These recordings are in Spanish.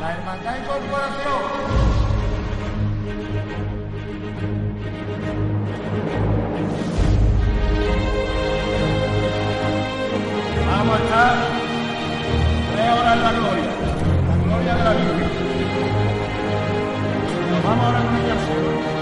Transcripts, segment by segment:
La Hermandad y Corporación. Vamos a estar tres horas en la gloria, la gloria de la Virgen. Nos vamos ahora con al cielo.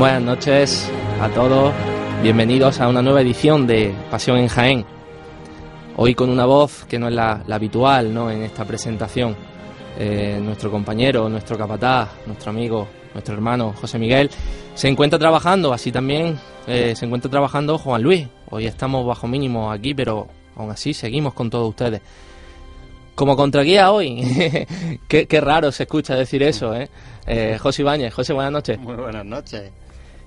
Buenas noches a todos, bienvenidos a una nueva edición de Pasión en Jaén. Hoy con una voz que no es la, la habitual ¿no? en esta presentación. Eh, nuestro compañero, nuestro capataz, nuestro amigo, nuestro hermano José Miguel se encuentra trabajando, así también eh, se encuentra trabajando Juan Luis. Hoy estamos bajo mínimo aquí, pero aún así seguimos con todos ustedes. Como contraguía hoy, qué, qué raro se escucha decir eso, ¿eh? Eh, José Ibáñez, José, buenas noches. Muy buenas noches.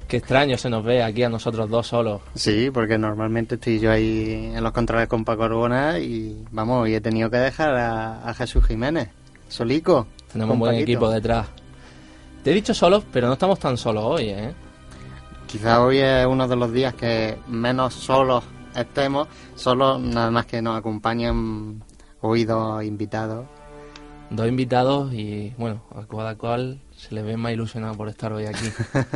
Qué extraño se nos ve aquí a nosotros dos solos. Sí, porque normalmente estoy yo ahí en los controles con Paco Arbona y vamos, y he tenido que dejar a, a Jesús Jiménez, solico. Tenemos un buen Paquito. equipo detrás. Te he dicho solos, pero no estamos tan solos hoy, ¿eh? Quizá hoy es uno de los días que menos solos estemos, solo nada más que nos acompañan hoy dos invitados. Dos invitados y, bueno, a cada cual se le ve más ilusionado por estar hoy aquí.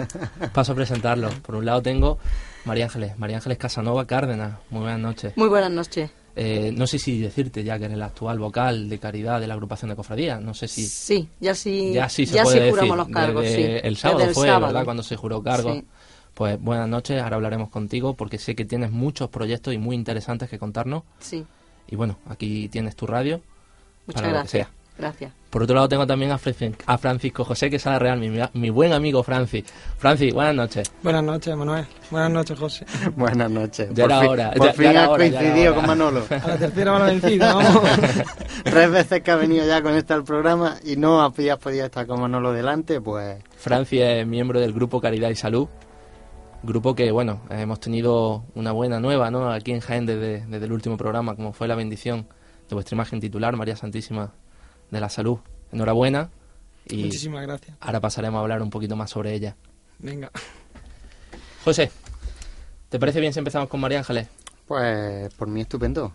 Paso a presentarlos. Por un lado tengo María Ángeles, María Ángeles Casanova Cárdenas. Muy buenas noches. Muy buenas noches. Eh, no sé si decirte ya que eres el actual vocal de caridad de la agrupación de cofradías. No sé si... Sí, ya sí, ya sí se ya puede sí juramos decir. los cargos, Desde sí. El sábado Desde el fue, sábado. ¿verdad? Cuando se juró cargo. Sí. Pues buenas noches, ahora hablaremos contigo porque sé que tienes muchos proyectos y muy interesantes que contarnos. Sí, Y bueno, aquí tienes tu radio muchas para lo que gracias. sea. Gracias. Por otro lado tengo también a, Fran- a Francisco José Quesada Real, mi, mi buen amigo Francis. Francis, buenas noches. Buenas noches, Manuel. Buenas noches, José. Buenas noches. Ya era fin, hora, Por ya- fin ya era has hora, ya era coincidido hora. con Manolo. A la tercera la vencida, vamos. Tres veces que ha venido ya con este al programa y no habías podido estar con Manolo delante, pues Francis es miembro del grupo Caridad y Salud. Grupo que, bueno, hemos tenido una buena nueva, ¿no? Aquí en Jaén desde, desde el último programa, como fue la bendición de vuestra imagen titular, María Santísima de la Salud. Enhorabuena. Y Muchísimas gracias. ahora pasaremos a hablar un poquito más sobre ella. Venga. José, ¿te parece bien si empezamos con María Ángeles? pues por mí estupendo.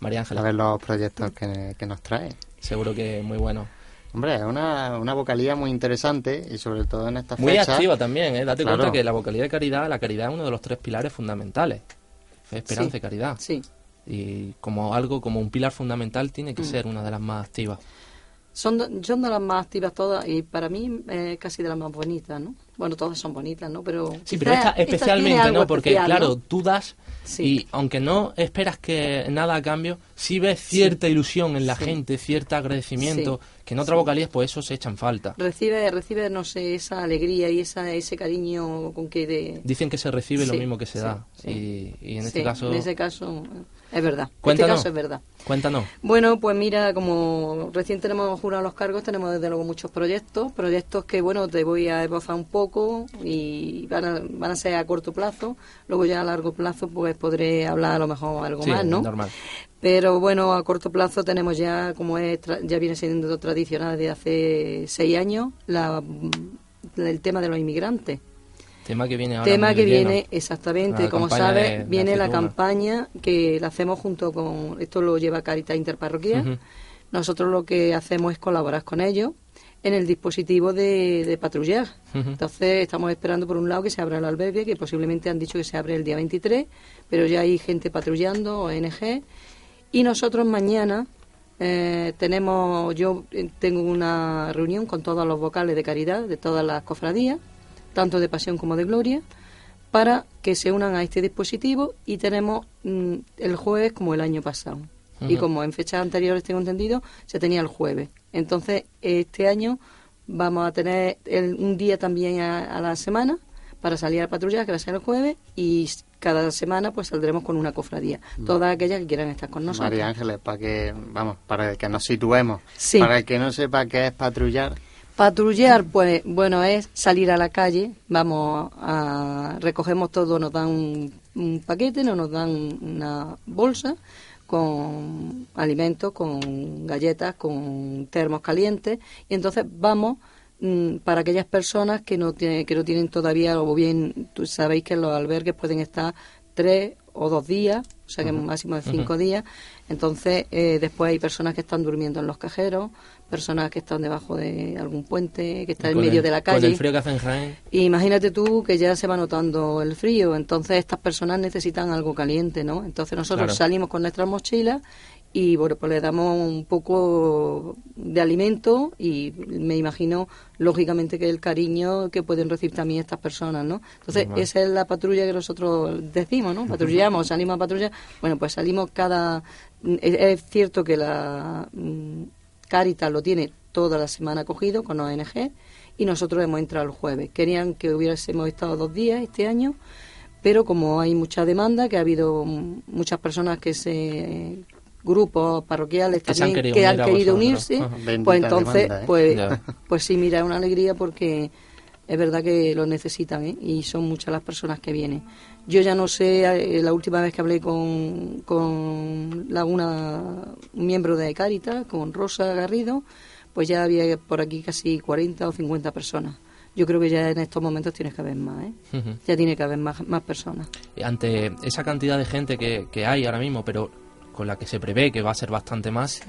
María A Ángeles, ver los proyectos que, que nos trae. seguro que muy bueno. Hombre, es una, una vocalía muy interesante y sobre todo en esta Muy fecha. activa también, ¿eh? Date Claro. cuenta que la vocalidad de caridad, la caridad es uno de los tres pilares fundamentales. Fe, esperanza Sí. y caridad. Sí. Y como algo, como un pilar fundamental, tiene que Mm. ser una de las más activas. Son, son de las más activas todas y para mí eh, casi de las más bonitas, ¿no? Bueno, todas son bonitas, ¿no? Pero Sí, pero esta especialmente, ¿no? Porque, especial, claro, ¿no? tú das Sí. y aunque no esperas que nada a cambio, sí ves cierta ilusión en la Sí. gente, cierto agradecimiento, que en otras vocalías, pues eso se echa en falta. Recibe, recibe, no sé, esa alegría y esa, ese cariño con que de... Dicen que se recibe lo mismo que se da. Y, y en este caso, en ese caso es verdad. En Cuéntanos. este caso es verdad. cuéntanos. Bueno, pues mira, como recién tenemos jurado los cargos, tenemos desde luego muchos proyectos, proyectos que, bueno, te voy a esbozar un poco y van a, van a ser a corto plazo, luego ya a largo plazo pues podré hablar a lo mejor algo Sí, más, ¿no? normal. Pero bueno, a corto plazo tenemos ya, como es, ya viene siendo tradicional desde hace seis años, la, el tema de los inmigrantes. Tema que viene ahora. Tema que lleno. viene, exactamente, La como de- sabes, de viene la campaña que la hacemos junto con, esto lo lleva Caritas Interparroquial, nosotros lo que hacemos es colaborar con ellos en el dispositivo de, de patrullar. Entonces estamos esperando por un lado que se abra el albergue, que posiblemente han dicho que se abre el día 23, pero ya hay gente patrullando, ONG, y nosotros mañana eh, tenemos, yo eh, tengo una reunión con todos los vocales de caridad de todas las cofradías, tanto de pasión como de gloria, para que se unan a este dispositivo y tenemos mm, el jueves como el año pasado. Y como en fechas anteriores tengo entendido, se tenía el jueves. Entonces, este año vamos a tener el- un día también a, a la semana para salir a patrullar, que va a ser el jueves, y cada semana pues saldremos con una cofradía. Todas aquellas que quieran estar con nosotros. María Ángeles, para que, vamos, para que nos situemos. Sí. Para el que no sepa qué es patrullar, Patrullar, pues bueno, es salir a la calle, vamos a recogemos todo, nos dan un, un paquete, no nos dan una bolsa con alimentos, con galletas, con termos calientes y entonces vamos mm, para aquellas personas que no tienen, que no tienen todavía o bien tú sabéis que los albergues pueden estar tres o dos días, o sea que un máximo de cinco días. Entonces, eh, después hay personas que están durmiendo en los cajeros, personas que están debajo de algún puente, que están en Con medio el- de la Con calle. el frío que hace en Jaén. Imagínate tú que ya se va notando el frío, entonces estas personas necesitan algo caliente, ¿no? Entonces nosotros Claro. salimos con nuestras mochilas y bueno, pues le damos un poco de alimento y me imagino lógicamente que el cariño que pueden recibir también estas personas, ¿no? Entonces Normal. esa es la patrulla que nosotros decimos, ¿no? Patrullamos, salimos a patrulla, bueno, pues salimos cada... Es, es cierto que la mm, Caritas lo tiene toda la semana cogido con ONG y nosotros hemos entrado el jueves. Querían que hubiésemos estado dos días este año, pero como hay mucha demanda, que ha habido muchas personas que se grupos parroquiales Que han también querido que han querido unirse. Bendita pues entonces, demanda, ¿eh? pues, Ya. pues sí, mira, es una alegría porque es verdad que lo necesitan ¿eh? y son muchas las personas que vienen. Yo ya no sé, eh, la última vez que hablé con, con la, una, un miembro de Caritas, con Rosa Garrido, pues ya había por aquí casi 40 o 50 personas. Yo creo que ya en estos momentos tienes que haber más, ¿eh? Ya tiene que haber más, más personas. Ante esa cantidad de gente que, que hay ahora mismo, pero con la que se prevé que va a ser bastante más,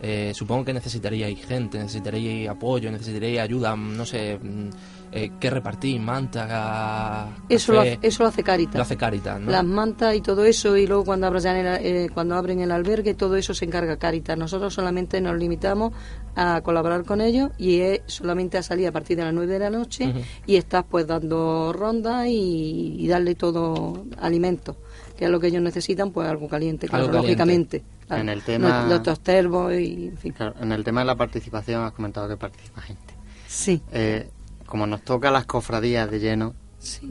eh, supongo que necesitaríais gente, necesitaríais apoyo, necesitaríais ayuda, no sé, mm, eh, ¿qué repartís? Manta, Eso lo, hace, eso lo hace Caritas. Lo hace Caritas, ¿no? Las mantas y todo eso, y luego cuando, abran el, eh, cuando abren el albergue, todo eso se encarga Caritas. Nosotros solamente nos limitamos a colaborar con ellos y es solamente a salir a partir de las 9 de la noche y estás pues dando rondas y, y darle todo alimento, que es lo que ellos necesitan, pues algo caliente, claro, Algo caliente. lógicamente. Claro. En el tema- Los, los termos y, en fin. Claro, en el tema de la participación has comentado que participa gente. Sí, Eh, como nos toca las cofradías de lleno, sí.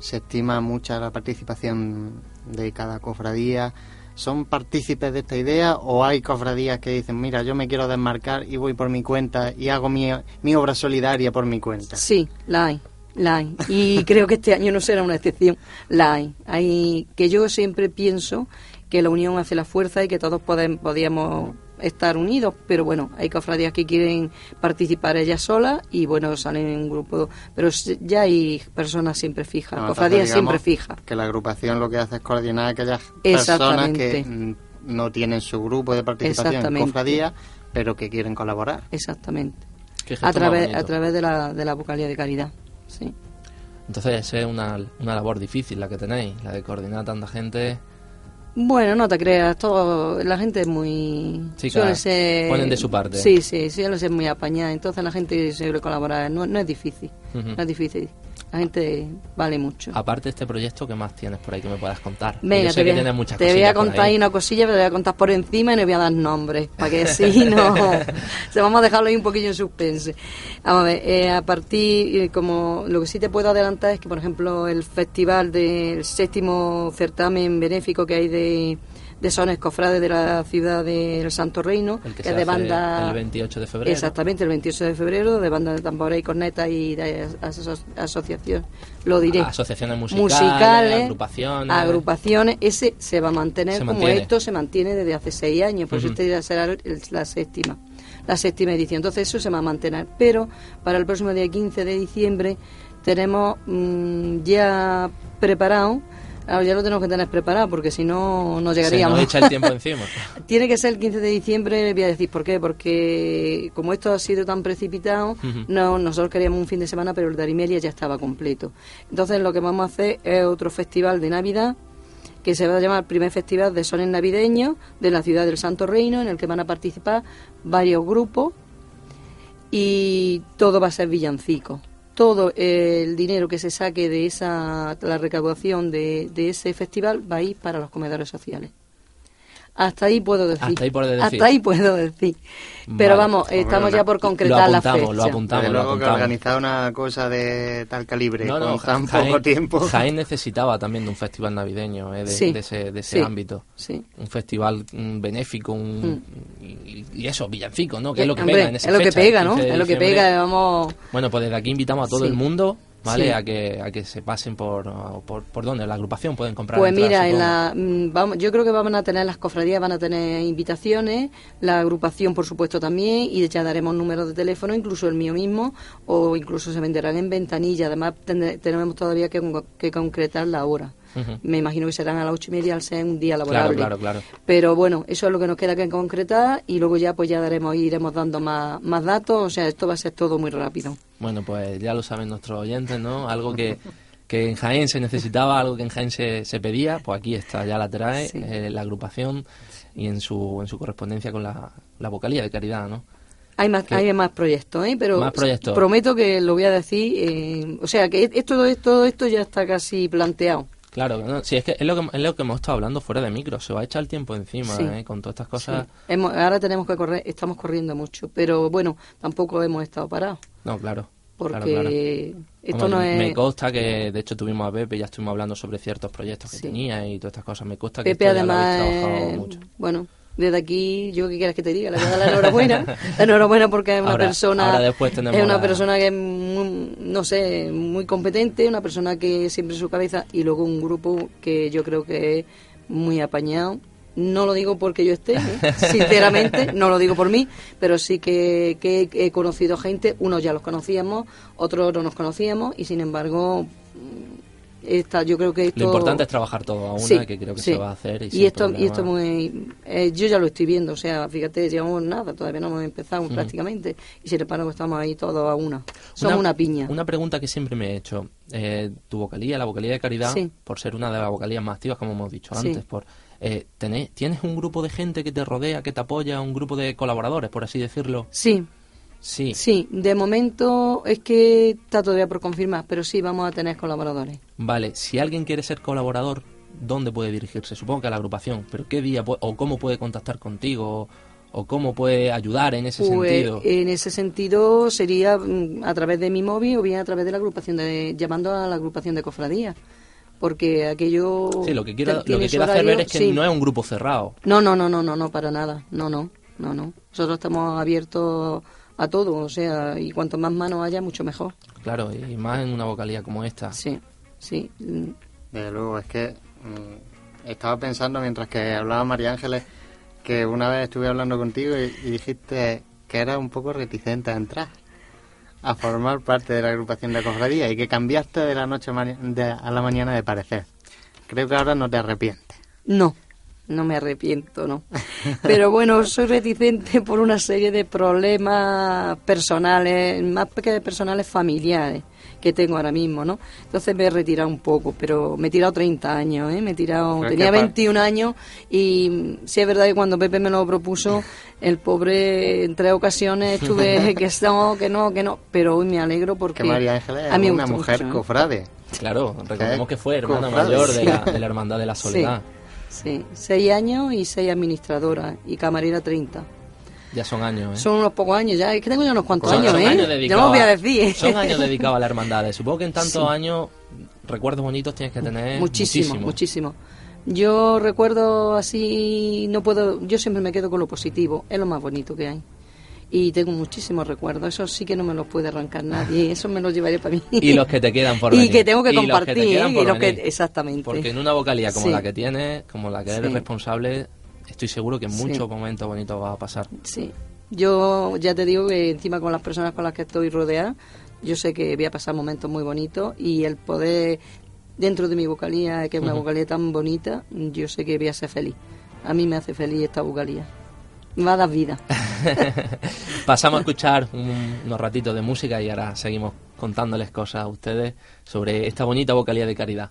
se estima mucha la participación de cada cofradía. ¿Son partícipes de esta idea o hay cofradías que dicen, mira, yo me quiero desmarcar y voy por mi cuenta y hago mi, mi obra solidaria por mi cuenta? Sí, la hay, la hay. Y creo que este año no será una excepción. La hay. hay que yo siempre pienso que la unión hace la fuerza y que todos podíamos estar unidos, pero bueno, hay cofradías que quieren participar ellas solas y bueno, salen en un grupo, pero ya hay personas siempre fijas, No, cofradías siempre fijas. Que la agrupación lo que hace es coordinar a aquellas personas que mm, no tienen su grupo de participación en Exactamente. cofradía, pero que quieren colaborar. Exactamente. A través, a través de la, de la vocalía de caridad. Sí. Entonces es una, una labor difícil la que tenéis, la de coordinar a tanta gente. Bueno, no te creas, todo, la gente es muy... Sí, claro, ser- ponen de su parte. Sí, sí, suele ser muy apañada, entonces la gente suele colaborar, no, no es difícil, no es difícil, la gente vale mucho. Aparte de este proyecto, ¿qué más tienes por ahí que me puedas contar? Venga, Yo sé te, que voy, muchas te voy a contar ahí. una cosilla, pero te voy a contar por encima y no voy a dar nombres, para que así no... se vamos a dejarlo ahí un poquillo en suspense. Vamos a ver, eh, a partir, eh, como lo que sí te puedo adelantar es que, por ejemplo, el festival del séptimo certamen benéfico que hay de, de sones cofrades de la ciudad del Santo Reino, El que es se de banda... el 28 de febrero. Exactamente, el 28 de febrero, de banda de tambores y cornetas y de aso- asociación, lo diré. Asociaciones musicales, musicales, agrupaciones. agrupaciones, ese se va a mantener Se como mantiene. esto se mantiene desde hace seis años, eso Ujú. este ya será el- la séptima, la séptima edición. Entonces eso se va a mantener, pero para el próximo día 15 de diciembre tenemos mm, ya preparado, ahora ya lo tenemos que tener preparado porque si no no Se llegaríamos. nos echa el tiempo encima. Tiene que ser el 15 de diciembre, voy a decir por qué, porque como esto ha sido tan precipitado, no nosotros queríamos un fin de semana, pero el de Arimelia ya estaba completo. Entonces lo que vamos a hacer es otro festival de Navidad, que se va a llamar Primer Festival de Sones Navideños de la ciudad del Santo Reino, en el que van a participar varios grupos y todo va a ser villancico. Todo el dinero que se saque de esa la recaudación de, de ese festival va a ir para los comedores sociales. Hasta ahí puedo decir. Hasta ahí puedes decir. Hasta ahí puedo decir. Pero Vale. vamos, estamos ya por Lo concretar la apuntamos, fecha. lo apuntamos, Desde lo luego que apuntamos. organizar una cosa de tal calibre No, no, con tan Jaén- poco tiempo. Jaén necesitaba también de un festival navideño, eh, de, Sí, de ese, de ese sí, ámbito. Sí. Un festival mm, benéfico, un, y, y eso, villancico, ¿no? Que es lo que Hombre, pega en esa es lo que fecha, pega, ¿no? 15 de Es lo que pega, vamos... Bueno, pues desde aquí invitamos a todo Sí. el mundo, ¿vale? Sí. A que a que se pasen por, por por dónde, la agrupación pueden comprar Pues mira, en la, mm, vamos, yo creo que van a tener las cofradías, van a tener invitaciones, la agrupación por supuesto también, y ya daremos números de teléfono, incluso el mío mismo, o incluso se venderán en ventanilla. Además, tenemos todavía que concretar la hora. Me imagino que serán a las ocho y media al ser un día Claro, laborable. claro, claro. Pero bueno, eso es lo que nos queda que concretar y luego ya pues ya daremos iremos dando más, más datos. O sea, esto va a ser todo muy rápido. Bueno, pues ya lo saben nuestros oyentes, ¿no? Algo que, que en Jaén se necesitaba, algo que en Jaén se, se pedía, pues aquí está, ya la trae Sí. eh, la agrupación y en su, en su correspondencia con la, la vocalía de caridad, ¿no? Hay más, hay más proyectos, ¿eh? Pero Más proyectos. prometo que lo voy a decir. eh, o sea, que esto, todo esto, todo esto ya está casi planteado. Claro, no, sí, es que es lo que, es lo que hemos estado hablando fuera de micro, se va a echar el tiempo encima, Sí. ¿eh? Con todas estas cosas. Sí. Hemos- ahora tenemos que correr, estamos corriendo mucho, pero bueno, tampoco hemos estado parados. No, claro. Porque claro, claro. esto no es... Me consta que, de hecho, tuvimos a Pepe, ya estuvimos hablando sobre ciertos proyectos que Sí. tenía y todas estas cosas. Me consta que Pepe lo habéis además, trabajado eh, mucho. bueno, desde aquí, yo qué quieras que te diga, le voy a dar la enhorabuena, la enhorabuena porque es una Ahora- persona, ahora es una persona que es, muy, no sé, muy competente, una persona que siempre en su cabeza y luego un grupo que yo creo que es muy apañado. No lo digo porque yo esté, ¿eh? sinceramente, no lo digo por mí, pero sí que, que he conocido gente, unos ya los conocíamos, otros no nos conocíamos y sin embargo, esta, yo creo que esto... Lo importante es trabajar todo a una, Sí, que creo que sí. se va a hacer. Y, esto, y esto muy, eh, yo ya lo estoy viendo, o sea, fíjate, llevamos nada, todavía no hemos empezado prácticamente, y sin embargo estamos ahí todos a una. Somos una, piña. Una pregunta que siempre me he hecho. Eh, tu vocalía, la vocalía de caridad, Sí. por ser una de las vocalías más activas, como hemos dicho antes, por eh, tenés- ¿tienes un grupo de gente que te rodea, que te apoya, un grupo de colaboradores, por así decirlo? Sí, Sí. sí, de momento es que está todavía por confirmar, pero sí vamos a tener colaboradores. Vale, si alguien quiere ser colaborador, ¿dónde puede dirigirse? Supongo que a la agrupación, pero ¿qué día o cómo puede contactar contigo o, cómo puede ayudar en ese Pues, sentido? en ese sentido sería mm, a través de mi móvil o bien a través de la agrupación de llamando a la agrupación de cofradía porque aquello sí, lo que quiero, lo que quiero hacer ver es que sí. no es un grupo cerrado. No, no, no, no, no, no, para nada. No, no, no, no. Nosotros estamos abiertos a todo, o sea, y cuanto más manos haya, mucho mejor. Claro, y más en una vocalía como esta. Sí, sí. Desde luego, es que mm, estaba pensando mientras que hablaba María Ángeles que una vez estuve hablando contigo y, y dijiste que era un poco reticente a entrar a formar parte de la agrupación de cofradía y que cambiaste de la noche a la mañana de parecer. Creo que ahora no te arrepientes. No, no me arrepiento, no. Pero bueno, soy reticente por una serie de problemas personales, más que personales familiares que tengo ahora mismo, ¿no? Entonces me he retirado un poco, pero me he tirado 30 años, ¿eh? Me he tirado, Pero tenía que pa- 21 años y sí es verdad que cuando Pepe me lo propuso, el pobre en tres ocasiones estuve que no, que no, que no, pero hoy me alegro porque Que María Ángeles a mí es una mujer mucho, ¿eh? cofrade. Claro, recordemos que fue hermana Cofrade, mayor de la, de la Hermandad de la Soledad. Sí, seis años y seis administradoras y camarera 30. Ya son años, ¿eh? Son unos pocos años ya, es que tengo ya unos cuantos Son- años, son ¿eh? años no lo voy a a- decir. ¿eh? Son años dedicados a la hermandad. Supongo que en tantos Sí. años recuerdos bonitos tienes que tener muchísimo, muchísimo. muchísimo. Yo recuerdo así, no puedo, yo siempre me quedo con lo positivo, es lo más bonito que hay. Y tengo muchísimos recuerdos, eso sí que no me los puede arrancar nadie, eso me los llevaré para mí. Y los que te quedan por Y venir. que tengo que Y los te compartir, ¿eh? Y los que- exactamente. Porque en una vocalía como Sí. la que tienes, como la que eres Sí. responsable, estoy seguro que Sí. muchos momentos bonitos va a pasar. Sí, yo ya te digo que encima con las personas con las que estoy rodeada, yo sé que voy a pasar momentos muy bonitos y el poder, dentro de mi vocalía, que es una Ujú. vocalía tan bonita, yo sé que voy a ser feliz. A mí me hace feliz esta vocalía. Va a dar vida. Pasamos a escuchar un- unos ratitos de música y ahora seguimos contándoles cosas a ustedes sobre esta bonita vocalía de caridad.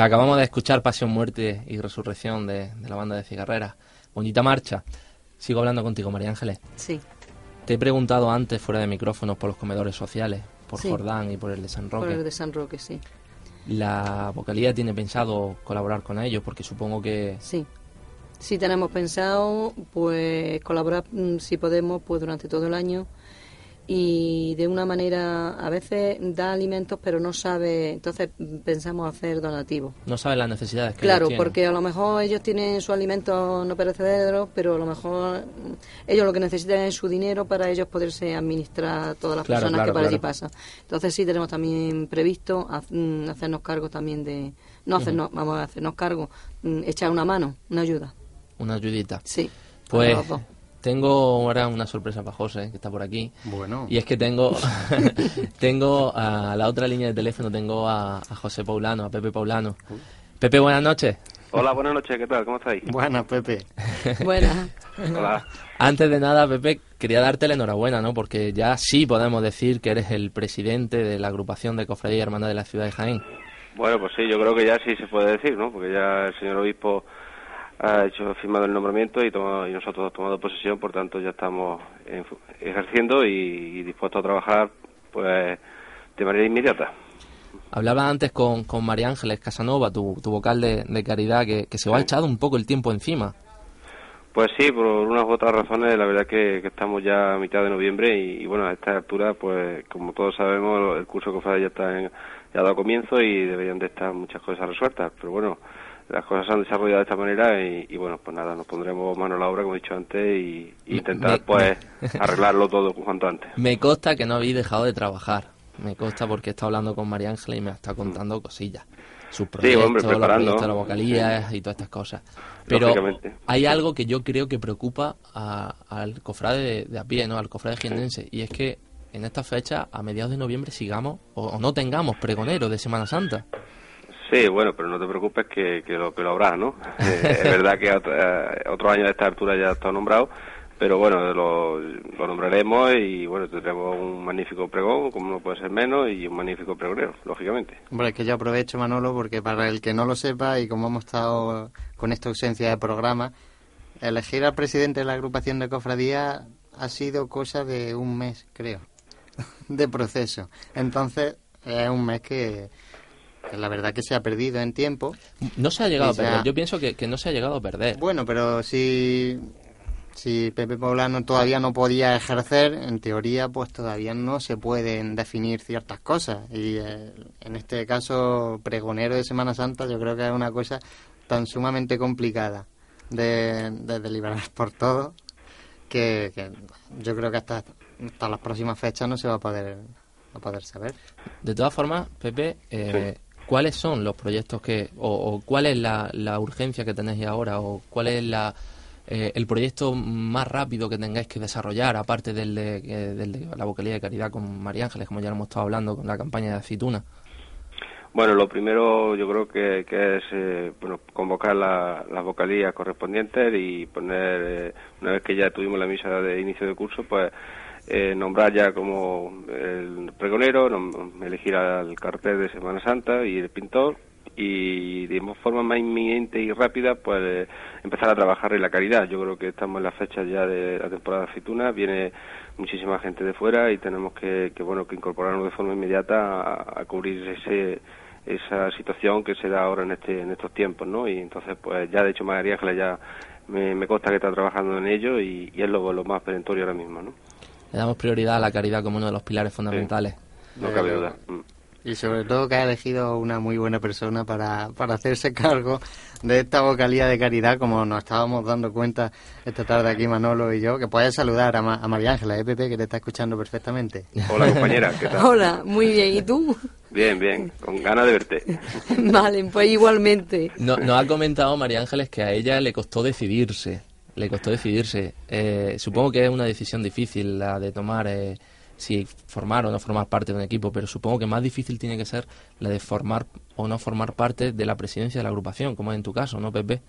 Pues acabamos de escuchar Pasión, Muerte y Resurrección de, de la banda de Cigarreras. Bonita marcha. Sigo hablando contigo, María Ángeles. Sí, Te he preguntado antes, fuera de micrófonos, por los comedores sociales, por Sí. Jordán y por el de San Roque. por el de San Roque, sí. La vocalía tiene pensado colaborar con ellos, porque supongo que Sí. Sí tenemos pensado pues colaborar mm, si podemos pues durante todo el año y de una manera a veces da alimentos pero no sabe, entonces pensamos hacer donativos. no saben las necesidades que Claro, ellos tienen. porque a lo mejor ellos tienen sus alimentos no perecederos, pero a lo mejor ellos lo que necesitan es su dinero para ellos poderse administrar todas las Claro, personas claro, que por allí pasan. Entonces sí tenemos también previsto mm, hacernos cargo también de, no hacernos, vamos a hacernos cargo, mm, echar una mano, una ayuda. Una ayudita. Sí. Pues. Tengo ahora una sorpresa para José, que está por aquí. Bueno, Y es que tengo tengo a la otra línea de teléfono, tengo a, a José Paulano, a Pepe Paulano. Pepe, buenas noches. Hola, buenas noches, ¿qué tal? ¿Cómo estáis? buenas, Pepe. Buenas. Hola. Antes de nada, Pepe, quería darte la enhorabuena, ¿no? Porque ya sí podemos decir que eres el presidente de la agrupación de Cofradía y Hermandad de la Ciudad de Jaén. Bueno, pues sí, yo creo que ya sí se puede decir, ¿no? Porque ya el señor obispo ha hecho firmado el nombramiento y, tomado- y nosotros hemos tomado posesión, por tanto ya estamos en ejerciendo y, y dispuestos a trabajar, pues, de manera inmediata. Hablaba antes con, con María Ángeles Casanova, tu, tu vocal de, de caridad, que, que se os ha echado un poco el tiempo encima. Pues sí, por unas u otras razones, la verdad que, que estamos ya a mitad de noviembre y, y, bueno, a esta altura, pues como todos sabemos, el curso de ya está en, ya ha dado comienzo y deberían de estar muchas cosas resueltas, pero bueno, las cosas se han desarrollado de esta manera y, y, bueno, pues nada, nos pondremos mano a la obra, como he dicho antes, y, intentar me- pues arreglarlo todo cuanto antes. Me consta que no habéis dejado de trabajar. Me consta porque he estado hablando con María Ángeles y me está contando cosillas. Sus proyectos, hombre, los proyectos de la vocalía y todas estas cosas. Pero hay algo que yo creo que preocupa a- al cofrade de, de a pie, ¿no? Al cofrade jiennense. Y es que en esta fecha, a mediados de noviembre, sigamos o, o no tengamos pregoneros de Semana Santa. Sí, bueno, pero no te preocupes que, que lo que lo habrá, ¿no? Eh, es verdad que ot- eh, otro año de esta altura ya está nombrado, pero bueno, lo, lo nombraremos y bueno, tendremos un magnífico pregón, como no puede ser menos, y un magnífico pregonero, lógicamente. Hombre, es que yo aprovecho, Manolo, porque para el que no lo sepa y como hemos estado con esta ausencia de programa, elegir al presidente de la agrupación de cofradía ha sido cosa de un mes, creo, de proceso. Entonces, es un mes que la verdad que se ha perdido en tiempo. No se ha llegado a perder. Yo pienso que, que no se ha llegado a perder. Bueno, pero si, si Pepe Poblano todavía no podía ejercer, en teoría pues todavía no se pueden definir ciertas cosas. Y eh, en este caso, pregonero de Semana Santa, yo creo que es una cosa tan sumamente complicada de, de deliberar por todo que, que yo creo que hasta, hasta las próximas fechas no se va a poder, va a poder saber. De todas formas, Pepe, eh, ¿cuáles son los proyectos que, o, o cuál es la, la urgencia que tenéis ahora, o cuál es la, eh, el proyecto más rápido que tengáis que desarrollar, aparte del de, eh, del de la vocalía de caridad con María Ángeles, como ya lo hemos estado hablando con la campaña de aceituna? Bueno, lo primero yo creo que, es eh, bueno, convocar la- las vocalías correspondientes y poner, eh, una vez que ya tuvimos la misa de inicio de curso, pues eh, nombrar ya como el pregonero, elegir al cartel de Semana Santa y el pintor y de forma más inminente y rápida pues empezar a trabajar en la caridad. Yo creo que estamos en las fechas ya de la temporada de aceituna, viene muchísima gente de fuera y tenemos que, que bueno que incorporarnos de forma inmediata a, cubrir ese esa situación que se da ahora en este en estos tiempos, ¿no? Y entonces pues ya de hecho María Ángeles ya me, consta que está trabajando en ello y, es lo, lo más perentorio ahora mismo, ¿no? Le damos prioridad a la caridad como uno de los pilares fundamentales. No cabe duda. Y sobre todo que ha elegido una muy buena persona para, para hacerse cargo de esta vocalía de caridad, como nos estábamos dando cuenta esta tarde aquí Manolo y yo, que puedes saludar a, Ma- a María Ángela, ¿eh, Pepe, que te está escuchando perfectamente. Hola compañera, ¿qué tal? Hola, muy bien. ¿Y tú? Bien, bien, con ganas de verte. vale, pues igualmente. No- nos ha comentado María Ángeles que a ella le costó decidirse. Le costó decidirse. Eh, supongo que es una decisión difícil la de tomar eh, si formar o no formar parte de un equipo, pero supongo que más difícil tiene que ser la de formar o no formar parte de la presidencia de la agrupación, como es en tu caso, ¿no, Pepe?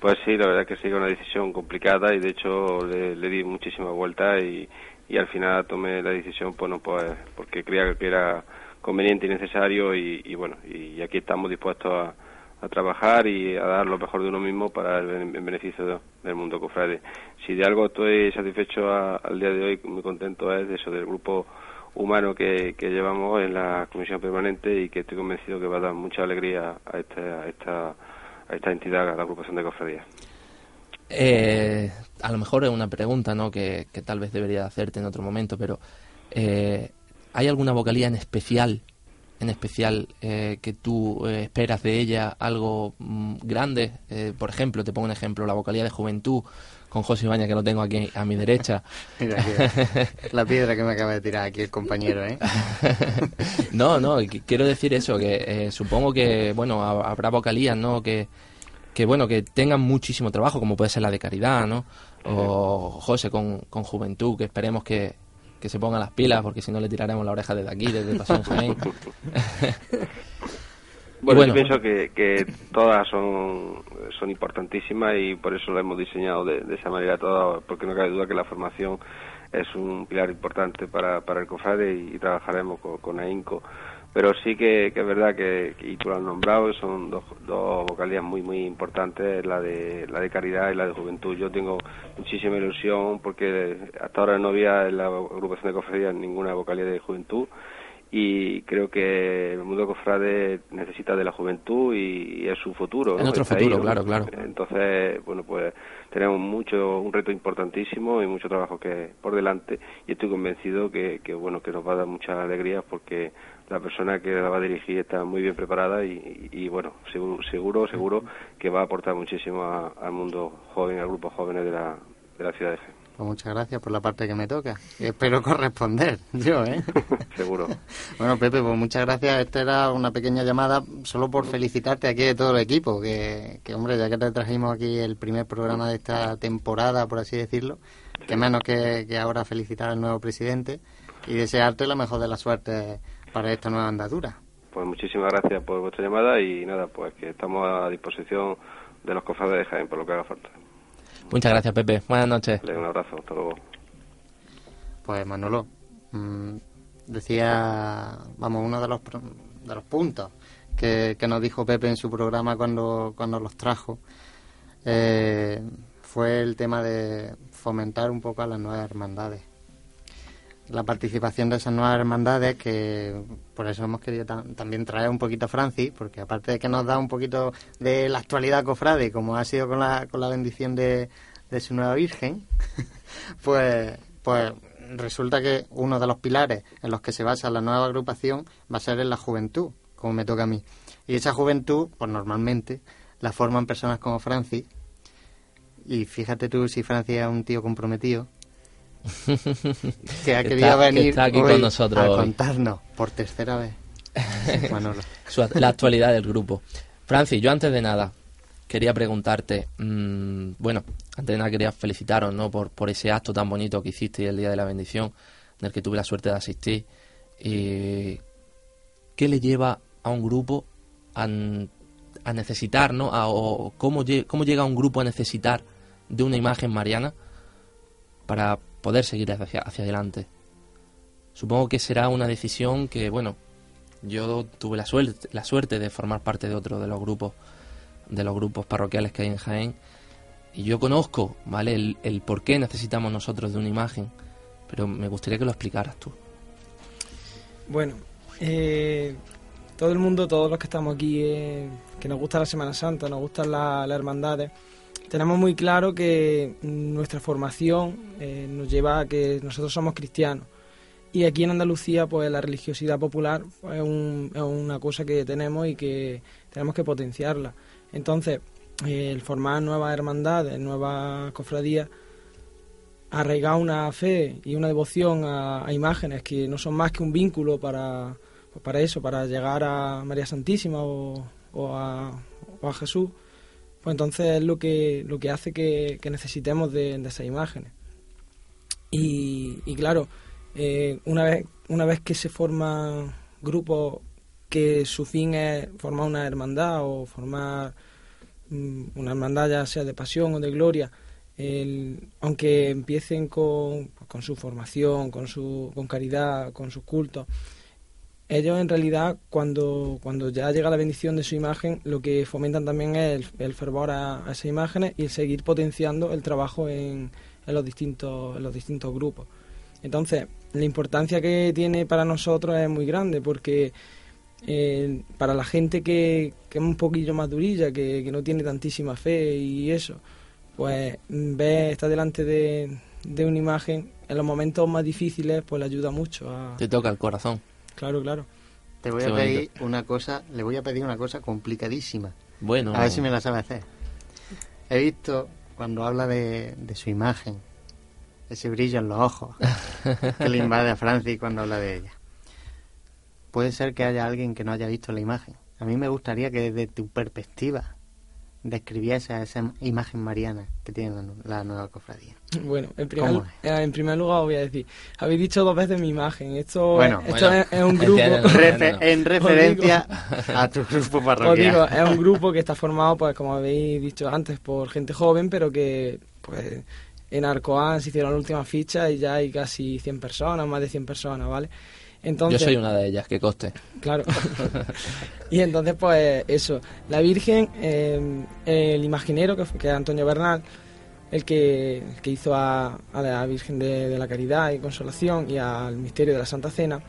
Pues sí, la verdad que sí, que es una decisión complicada y de hecho le, di muchísimas vueltas y, y al final tomé la decisión, bueno, pues porque creía que era conveniente y necesario y, y bueno, y aquí estamos dispuestos a, a trabajar y a dar lo mejor de uno mismo para el ben- beneficio del mundo cofrade. Si de algo estoy satisfecho a- al día de hoy, muy contento es de eso, del grupo humano que, que llevamos en la comisión permanente y que estoy convencido que va a dar mucha alegría a esta, a esta, a esta entidad, a la agrupación de cofradías. Eh, a lo mejor es una pregunta ¿no? que, que tal vez debería hacerte en otro momento, pero eh, ¿hay alguna vocalía en especial, en especial eh, que tú eh, esperas de ella algo mm, grande? Eh, por ejemplo, te pongo un ejemplo, la vocalía de Juventud con José Ibañez, que lo tengo aquí a mi derecha. Mira, la piedra que me acaba de tirar aquí el compañero, ¿eh? no, no, qu- quiero decir eso, que eh, supongo que, bueno, ha- habrá vocalías, ¿no? Que, que, bueno, que tengan muchísimo trabajo, como puede ser la de Caridad, ¿no? O José con, con Juventud, que esperemos que, que se pongan las pilas, porque si no le tiraremos la oreja desde aquí, desde Pasión Jaén. Bueno, bueno. yo pienso que, que todas son, son importantísimas y por eso lo hemos diseñado de, de esa manera todas, porque no cabe duda que la formación es un pilar importante para, para el COFADE y, trabajaremos con, con AINCO. Pero sí que, que es verdad que, y tú lo has nombrado, son dos, dos vocalías muy muy importantes, la de la de caridad y la de juventud. Yo tengo muchísima ilusión porque hasta ahora no había en la agrupación de cofradías ninguna vocalía de juventud y creo que el mundo cofrade necesita de la juventud y, y es su futuro. Es ¿no? nuestro futuro, ¿no? claro, claro. Entonces, bueno, pues tenemos mucho, un reto importantísimo y mucho trabajo que por delante y estoy convencido que, que bueno, que nos va a dar muchas alegrías porque la persona que la va a dirigir está muy bien preparada y, y, y, bueno, seguro, seguro, seguro que va a aportar muchísimo a- al mundo joven, al grupo jóvenes de la, de la ciudad de Jaén. Pues muchas gracias por la parte que me toca. Espero corresponder, yo, ¿eh? seguro. Bueno, Pepe, pues muchas gracias. Esta era una pequeña llamada solo por felicitarte aquí de todo el equipo. Que, que hombre, ya que te trajimos aquí el primer programa de esta temporada, por así decirlo, que menos que, que ahora felicitar al nuevo presidente y desearte la mejor de la suerte para esta nueva andadura. Pues muchísimas gracias por vuestra llamada y nada, pues que estamos a disposición de los cofrades de Jaén por lo que haga falta. Muchas gracias, Pepe. Buenas noches. Un abrazo, hasta luego. Pues Manolo, mm, decía, vamos, uno de los, pro- de los puntos que, que nos dijo Pepe en su programa cuando, cuando los trajo eh, fue el tema de fomentar un poco a las nuevas hermandades. La participación de esas nuevas hermandades, que por eso hemos querido tam- también traer un poquito a Francis, porque aparte de que nos da un poquito de la actualidad cofrade, como ha sido con la, con la bendición de, de su nueva Virgen, pues, pues resulta que uno de los pilares en los que se basa la nueva agrupación va a ser en la juventud, como me toca a mí. Y esa juventud, pues normalmente, la forman personas como Francis. Y fíjate tú si Francis es un tío comprometido, que ha Que querido está- que venir está aquí hoy con nosotros a hoy. contarnos por tercera vez. Manolo. La actualidad del grupo. Francis, yo antes de nada quería preguntarte, mm, bueno, antes de nada quería felicitaros ¿no? por, por ese acto tan bonito que hiciste el Día de la Bendición, en el que tuve la suerte de asistir. Y ¿Qué le lleva a un grupo a, a necesitar, ¿no? A- o cómo, lle- cómo llega un grupo a necesitar de una imagen mariana para poder seguir hacia, hacia adelante? Supongo que será una decisión que, bueno, yo tuve la suerte, la suerte de formar parte de otro de los grupos de los grupos parroquiales que hay en Jaén y yo conozco, ¿vale? El, el por qué necesitamos nosotros de una imagen, pero me gustaría que lo explicaras tú. Bueno, eh, todo el mundo, todos los que estamos aquí, eh, que nos gusta la Semana Santa, nos gustan la- las hermandades, tenemos muy claro que nuestra formación eh, nos lleva a que nosotros somos cristianos. Y aquí en Andalucía, pues la religiosidad popular es, un- es una cosa que tenemos y que tenemos que potenciarla. Entonces, el formar nuevas hermandades, nuevas cofradías, arraigar una fe y una devoción a, imágenes que no son más que un vínculo para, pues para eso, para llegar a María Santísima o a Jesús, pues entonces es lo que, lo que hace que, que necesitemos de, de esas imágenes. Y, y claro, eh, una, vez, una vez que se forman grupos que su fin es formar una hermandad o formar mm, una hermandad ya sea de pasión o de gloria, aunque empiecen con, con su formación, con su con caridad, con sus cultos, ellos en realidad cuando, cuando ya llega la bendición de su imagen, lo que fomentan también es el, fervor a, esas imágenes y el seguir potenciando el trabajo en, en, los, distintos, en los distintos grupos. Entonces, la importancia que tiene para nosotros es muy grande porque eh, para la gente que, que, es un poquillo más durilla, que, que, no tiene tantísima fe y eso, pues ve, está delante de, de una imagen en los momentos más difíciles, pues le ayuda mucho a... Te toca el corazón. Claro, claro. Te voy a pedir una cosa, le voy a pedir una cosa complicadísima. Bueno. A ver si me la sabe hacer. He visto cuando habla de, su imagen, ese brillo en los ojos que le invade a Francis cuando habla de ella. Puede ser que haya alguien que no haya visto la imagen. A mí me gustaría que desde tu perspectiva describiese esa imagen mariana que tiene la nueva cofradía. Bueno, en primer, eh, en primer lugar voy a decir, habéis dicho dos veces mi imagen, esto, esto es, un grupo... en referencia a tu grupo parroquial. digo, es un grupo que está formado, pues como habéis dicho antes, por gente joven, pero que pues en Arcoán se hicieron la última ficha y ya hay casi 100 personas, más de 100 personas, ¿vale? Entonces, Yo soy una de ellas, que coste. Claro. y entonces, pues eso, la Virgen, eh, el imaginero, que, que es Antonio Bernal, el que, que hizo a, la Virgen de, la Caridad y Consolación y al misterio de la Santa Cena,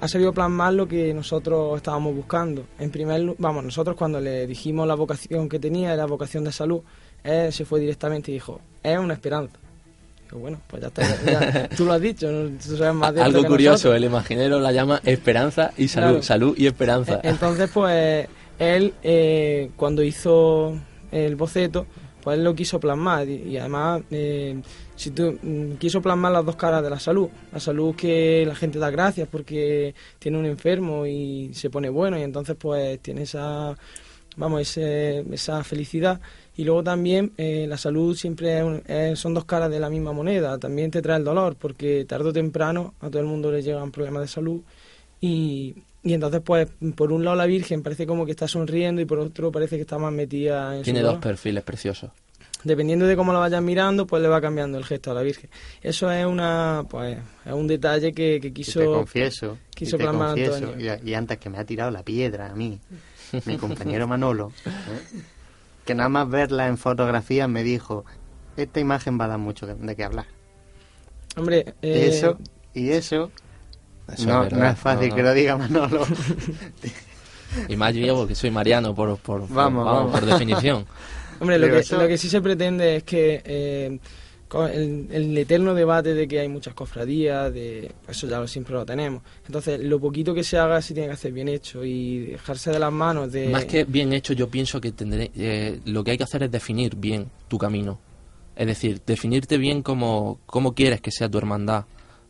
ha sabido plasmar lo que nosotros estábamos buscando. En primer vamos, nosotros cuando le dijimos la vocación que tenía, la vocación de salud, él se fue directamente y dijo, es una esperanza bueno, pues ya está, tú lo has dicho, tú sabes más de Algo curioso, el imaginero la llama esperanza y salud, salud y esperanza. E-, entonces, pues él eh, cuando hizo el boceto, pues él lo quiso plasmar y, además eh, si tú, mm, quiso plasmar las dos caras de la salud, la salud que la gente da gracias porque tiene un enfermo y se pone bueno y entonces pues tiene esa vamos ese, esa felicidad y luego también eh, la salud siempre son dos caras de la misma moneda. También te trae el dolor, porque tarde o temprano a todo el mundo le llegan problemas de salud. Y, y entonces, pues, por un lado la Virgen parece como que está sonriendo y por otro parece que está más metida en Tiene dos perfiles preciosos. Dependiendo de cómo la vayas mirando, pues le va cambiando el gesto a la Virgen. Eso es una, pues, es un detalle que, que quiso, y te confieso, quiso plasmar Y, y, antes que me ha tirado la piedra a mí, mi compañero Manolo, ¿eh? que nada más verla en fotografía me dijo, esta imagen va a dar mucho de qué hablar. Hombre, eh... eso y eso, no, es no, es fácil que lo diga Manolo. y más yo porque soy mariano por, por, vamos, vamos, por definición. Hombre, lo que, lo que, sí se pretende es que eh, el, eterno debate de que hay muchas cofradías, de eso ya lo, siempre lo tenemos. Entonces, lo poquito que se haga se tiene que hacer bien hecho y dejarse de las manos de... Más que bien hecho, yo pienso que tendré, eh, lo que hay que hacer es definir bien tu camino. Es decir, definirte bien como, cómo quieres que sea tu hermandad.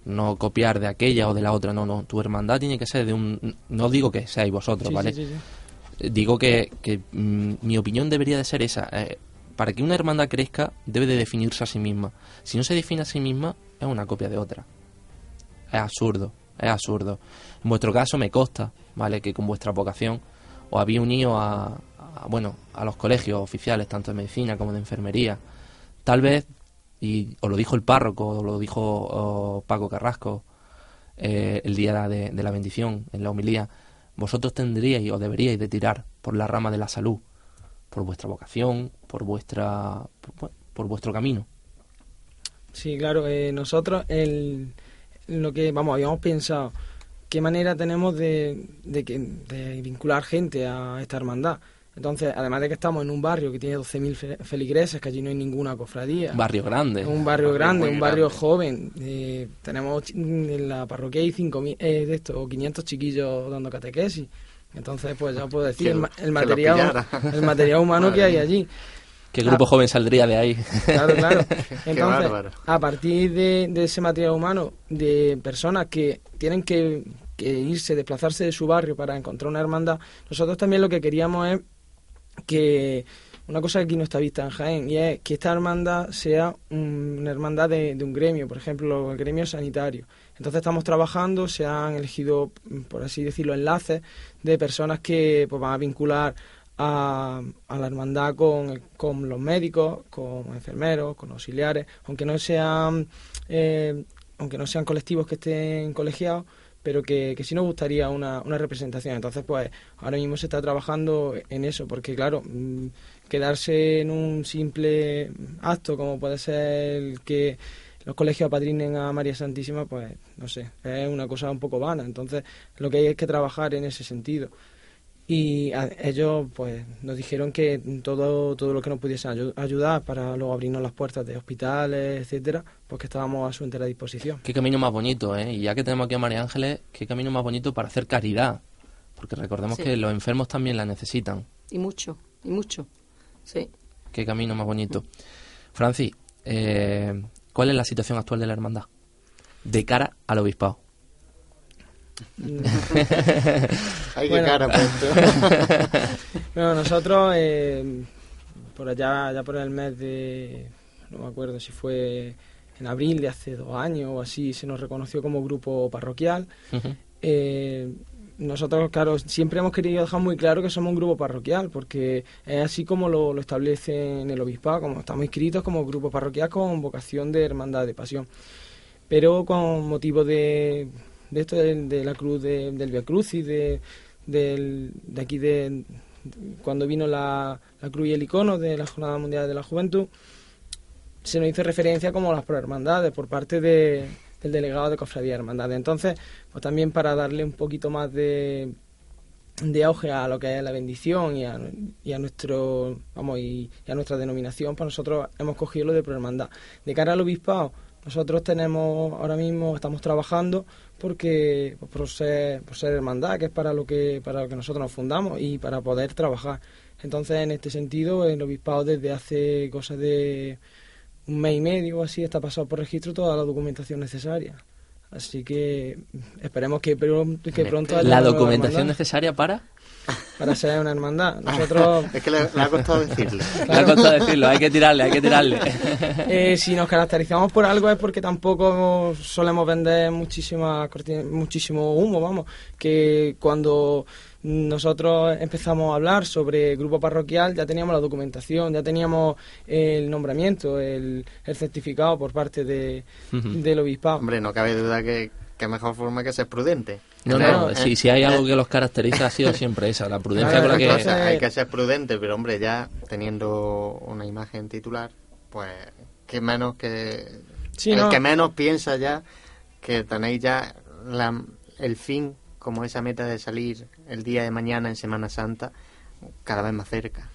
No copiar de aquella o de la otra, no, no. Tu hermandad tiene que ser de un... No digo que seáis vosotros, ¿vale? digo que, que mm, mi opinión debería de ser esa. Eh, para que una hermandad crezca, debe de definirse a sí misma. Si no se define a sí misma, es una copia de otra. Es absurdo, es absurdo. En vuestro caso me consta, ¿vale? Que con vuestra vocación os había unido a, bueno, a los colegios oficiales, tanto de medicina como de enfermería. Tal vez, y os lo dijo el párroco, os lo dijo Paco Carrasco eh, el día de, de la bendición, en la homilía, vosotros tendríais o deberíais de tirar por la rama de la salud por vuestra vocación, por vuestra por, vuestro camino. Sí, claro, eh, nosotros el, lo que vamos habíamos pensado qué manera tenemos de, de, de, vincular gente a esta hermandad. Entonces, además de que estamos en un barrio que tiene 12.000 feligreses, que allí no hay ninguna cofradía. Barrio grande. Un barrio grande, un barrio joven. Eh, tenemos en la parroquia hay 5.000, eh, de estos, 500 chiquillos dando catequesis. Entonces, pues ya puedo decir, el, material, el material humano que hay allí. ¿Qué grupo joven saldría de ahí? Claro, claro. Entonces, a partir de, ese material humano, de personas que tienen que, irse, desplazarse de su barrio para encontrar una hermandad, nosotros también lo que queríamos es que una cosa que aquí no está vista en Jaén, y es que esta hermandad sea una hermandad de, de un gremio, por ejemplo, el gremio sanitario. Entonces estamos trabajando, se han elegido, por así decirlo, enlaces de personas que pues, van a vincular a, la hermandad con, los médicos, con enfermeros, con auxiliares, aunque no sean, eh, aunque no sean colectivos que estén colegiados, pero que, sí nos gustaría una, una representación. Entonces, pues ahora mismo se está trabajando en eso, porque claro, mm, quedarse en un simple acto como puede ser el que los colegios apadrinen a María Santísima, pues no sé, es una cosa un poco vana. Entonces, lo que hay es que trabajar en ese sentido. Y ellos pues nos dijeron que todo, todo lo que nos pudiesen ayudar para luego abrirnos las puertas de hospitales, etcétera, pues que estábamos a su entera disposición. Qué camino más bonito, ¿eh? Y ya que tenemos aquí a María Ángeles, qué camino más bonito para hacer caridad. Porque recordemos que los enfermos también la necesitan. Y mucho, y mucho. Sí. Qué camino más bonito. Francis, eh, ¿cuál es la situación actual de la hermandad? De cara al obispado. Hay que cara bueno, nosotros eh, por allá, ya por el mes de, no me acuerdo si fue en abril de hace dos años o así, se nos reconoció como grupo parroquial. Eh, nosotros, claro, siempre hemos querido dejar muy claro que somos un grupo parroquial, porque es así como lo, establece en el obispado, como estamos inscritos como grupo parroquial con vocación de hermandad de pasión. Pero con motivo de de esto de, la cruz del Via Crucis, de, de aquí de, cuando vino la, la, cruz y el icono de la Jornada Mundial de la Juventud, se nos hizo referencia como las prohermandades por parte de, del delegado de Cofradía Hermandades. Entonces, pues también para darle un poquito más de, de auge a lo que es la bendición y a, y nuestro vamos y, a nuestra denominación, pues nosotros hemos cogido lo de prohermandad. De cara al obispado, nosotros tenemos ahora mismo estamos trabajando porque pues, por ser por ser hermandad que es para lo que para lo que nosotros nos fundamos y para poder trabajar entonces en este sentido el obispado desde hace cosas de un mes y medio o así está pasado por registro toda la documentación necesaria así que esperemos que, que pronto haya la documentación necesaria para para ser una hermandad. Nosotros... es que le, ha costado decirlo. Le ha costado decirlo, hay que tirarle, hay que tirarle. Eh, si nos caracterizamos por algo es porque tampoco solemos vender muchísima, muchísimo humo, vamos, que cuando nosotros empezamos a hablar sobre grupo parroquial, ya teníamos la documentación, ya teníamos el nombramiento, el, certificado por parte de, del obispado. Hombre, no cabe duda que, que mejor forma que ser prudente. No, no, si, si hay algo que los caracteriza ha sido siempre esa, la prudencia con la que... Hay que ser prudente, pero hombre, ya teniendo una imagen titular, pues que menos que... el que menos piensa ya que tenéis ya el fin como esa meta de salir el día de mañana en Semana Santa cada vez más cerca.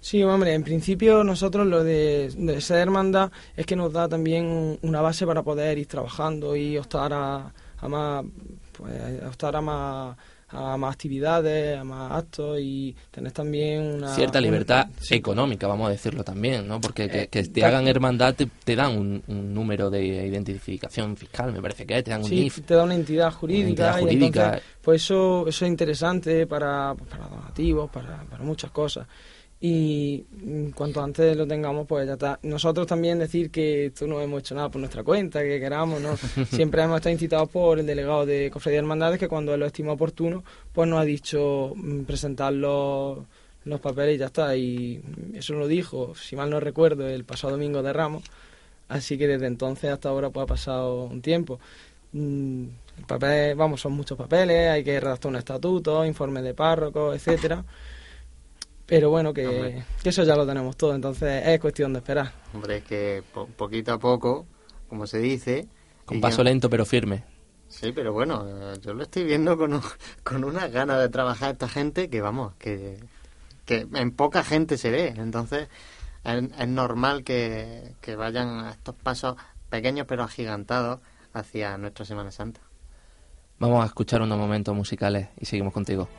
Sí, hombre, en principio nosotros lo de, de ser hermandad es que nos da también una base para poder ir trabajando y optar a, a más pues optar a más a más actividades, a más actos y tener también una... Cierta libertad económica, vamos a decirlo también, ¿no? Porque que, eh, te hagan hermandad te, dan un, número de identificación fiscal, me parece que es, te dan un sí, te da una entidad jurídica, Y entonces, pues eso, eso es interesante para, para donativos, para, para muchas cosas y cuanto antes lo tengamos, pues ya está. Nosotros también decir que esto no hemos hecho nada por nuestra cuenta, que queramos, ¿no? Siempre hemos estado incitados por el delegado de Cofradía de Hermandades, que cuando él lo estima oportuno, pues nos ha dicho mm, presentar los, los papeles y ya está. Y eso lo dijo, si mal no recuerdo, el pasado domingo de Ramos. Así que desde entonces hasta ahora pues ha pasado un tiempo. Mm, el papel, vamos, son muchos papeles, hay que redactar un estatuto, informes de párroco, etcétera. Pero bueno, que, eso ya lo tenemos todo, entonces es cuestión de esperar. Hombre, es que poquito a poco, como se dice... Con paso lento pero firme. Sí, pero bueno, yo lo estoy viendo con, con unas ganas de trabajar esta gente que, vamos, que, que en poca gente se ve. Entonces es, es normal que, que vayan a estos pasos pequeños pero agigantados hacia nuestra Semana Santa. Vamos a escuchar unos momentos musicales y seguimos contigo.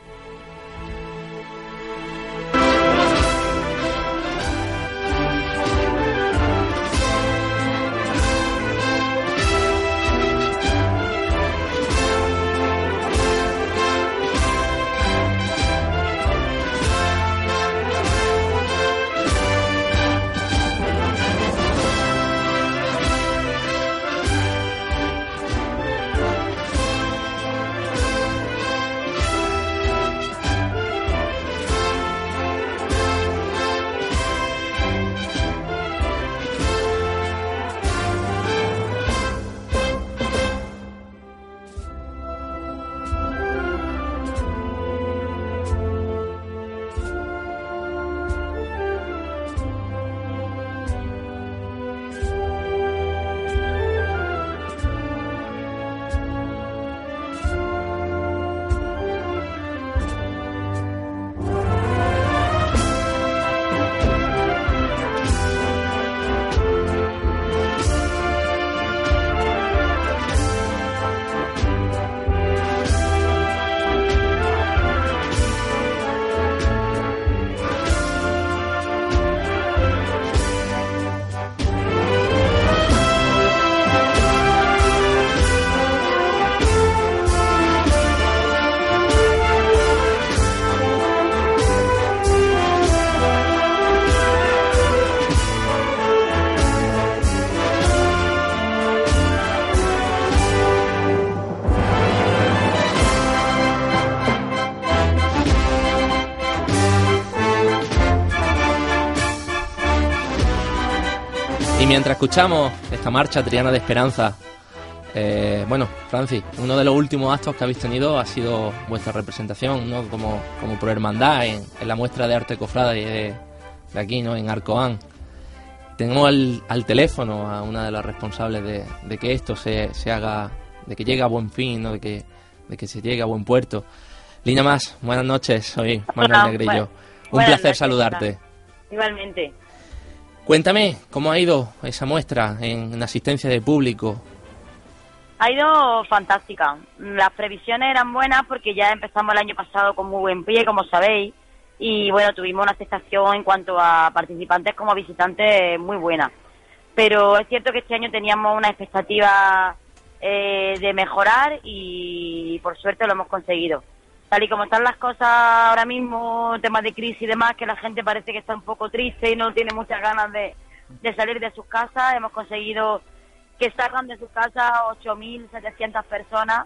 Y mientras escuchamos esta marcha Triana de Esperanza, eh, bueno, Francis, uno de los últimos actos que habéis tenido ha sido vuestra representación, ¿no? Como, como por hermandad en, la muestra de arte cofrada de, de aquí, ¿no? En Arcoán. Tengo al, al, teléfono a una de las responsables de, de que esto se, se, haga, de que llegue a buen fin, ¿no? de, que, de que se llegue a buen puerto. Lina Más, buenas noches, soy Manuel Negrillo. Un placer saludarte. Igualmente. Cuéntame, ¿cómo ha ido esa muestra en, en asistencia de público? Ha ido fantástica. Las previsiones eran buenas porque ya empezamos el año pasado con muy buen pie, como sabéis y bueno, tuvimos una aceptación en cuanto a participantes como visitantes muy buena. Pero es cierto que este año teníamos una expectativa eh, de mejorar y por suerte lo hemos conseguido. Tal y como están las cosas ahora mismo, temas de crisis y demás, que la gente parece que está un poco triste y no tiene muchas ganas de, de salir de sus casas, hemos conseguido que salgan de sus casas 8.700 personas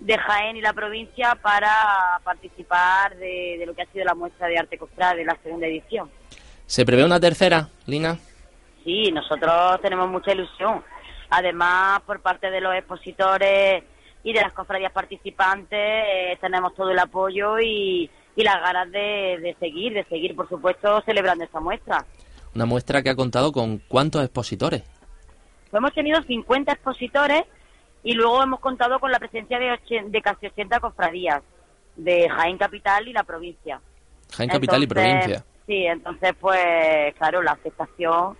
de Jaén y la provincia para participar de, lo que ha sido la muestra de arte costral de la segunda edición. ¿Se prevé una tercera, Lina? Sí, nosotros tenemos mucha ilusión. Además, por parte de los expositores y de las cofradías participantes, eh, tenemos todo el apoyo y, las ganas de, de seguir, de seguir, por supuesto, celebrando esta muestra. Una muestra que ha contado con cuántos expositores. Pues hemos tenido 50 expositores y luego hemos contado con la presencia de, de casi 80 cofradías de Jaén Capital y la provincia. Jaén Capital y provincia. Sí, entonces pues claro, la aceptación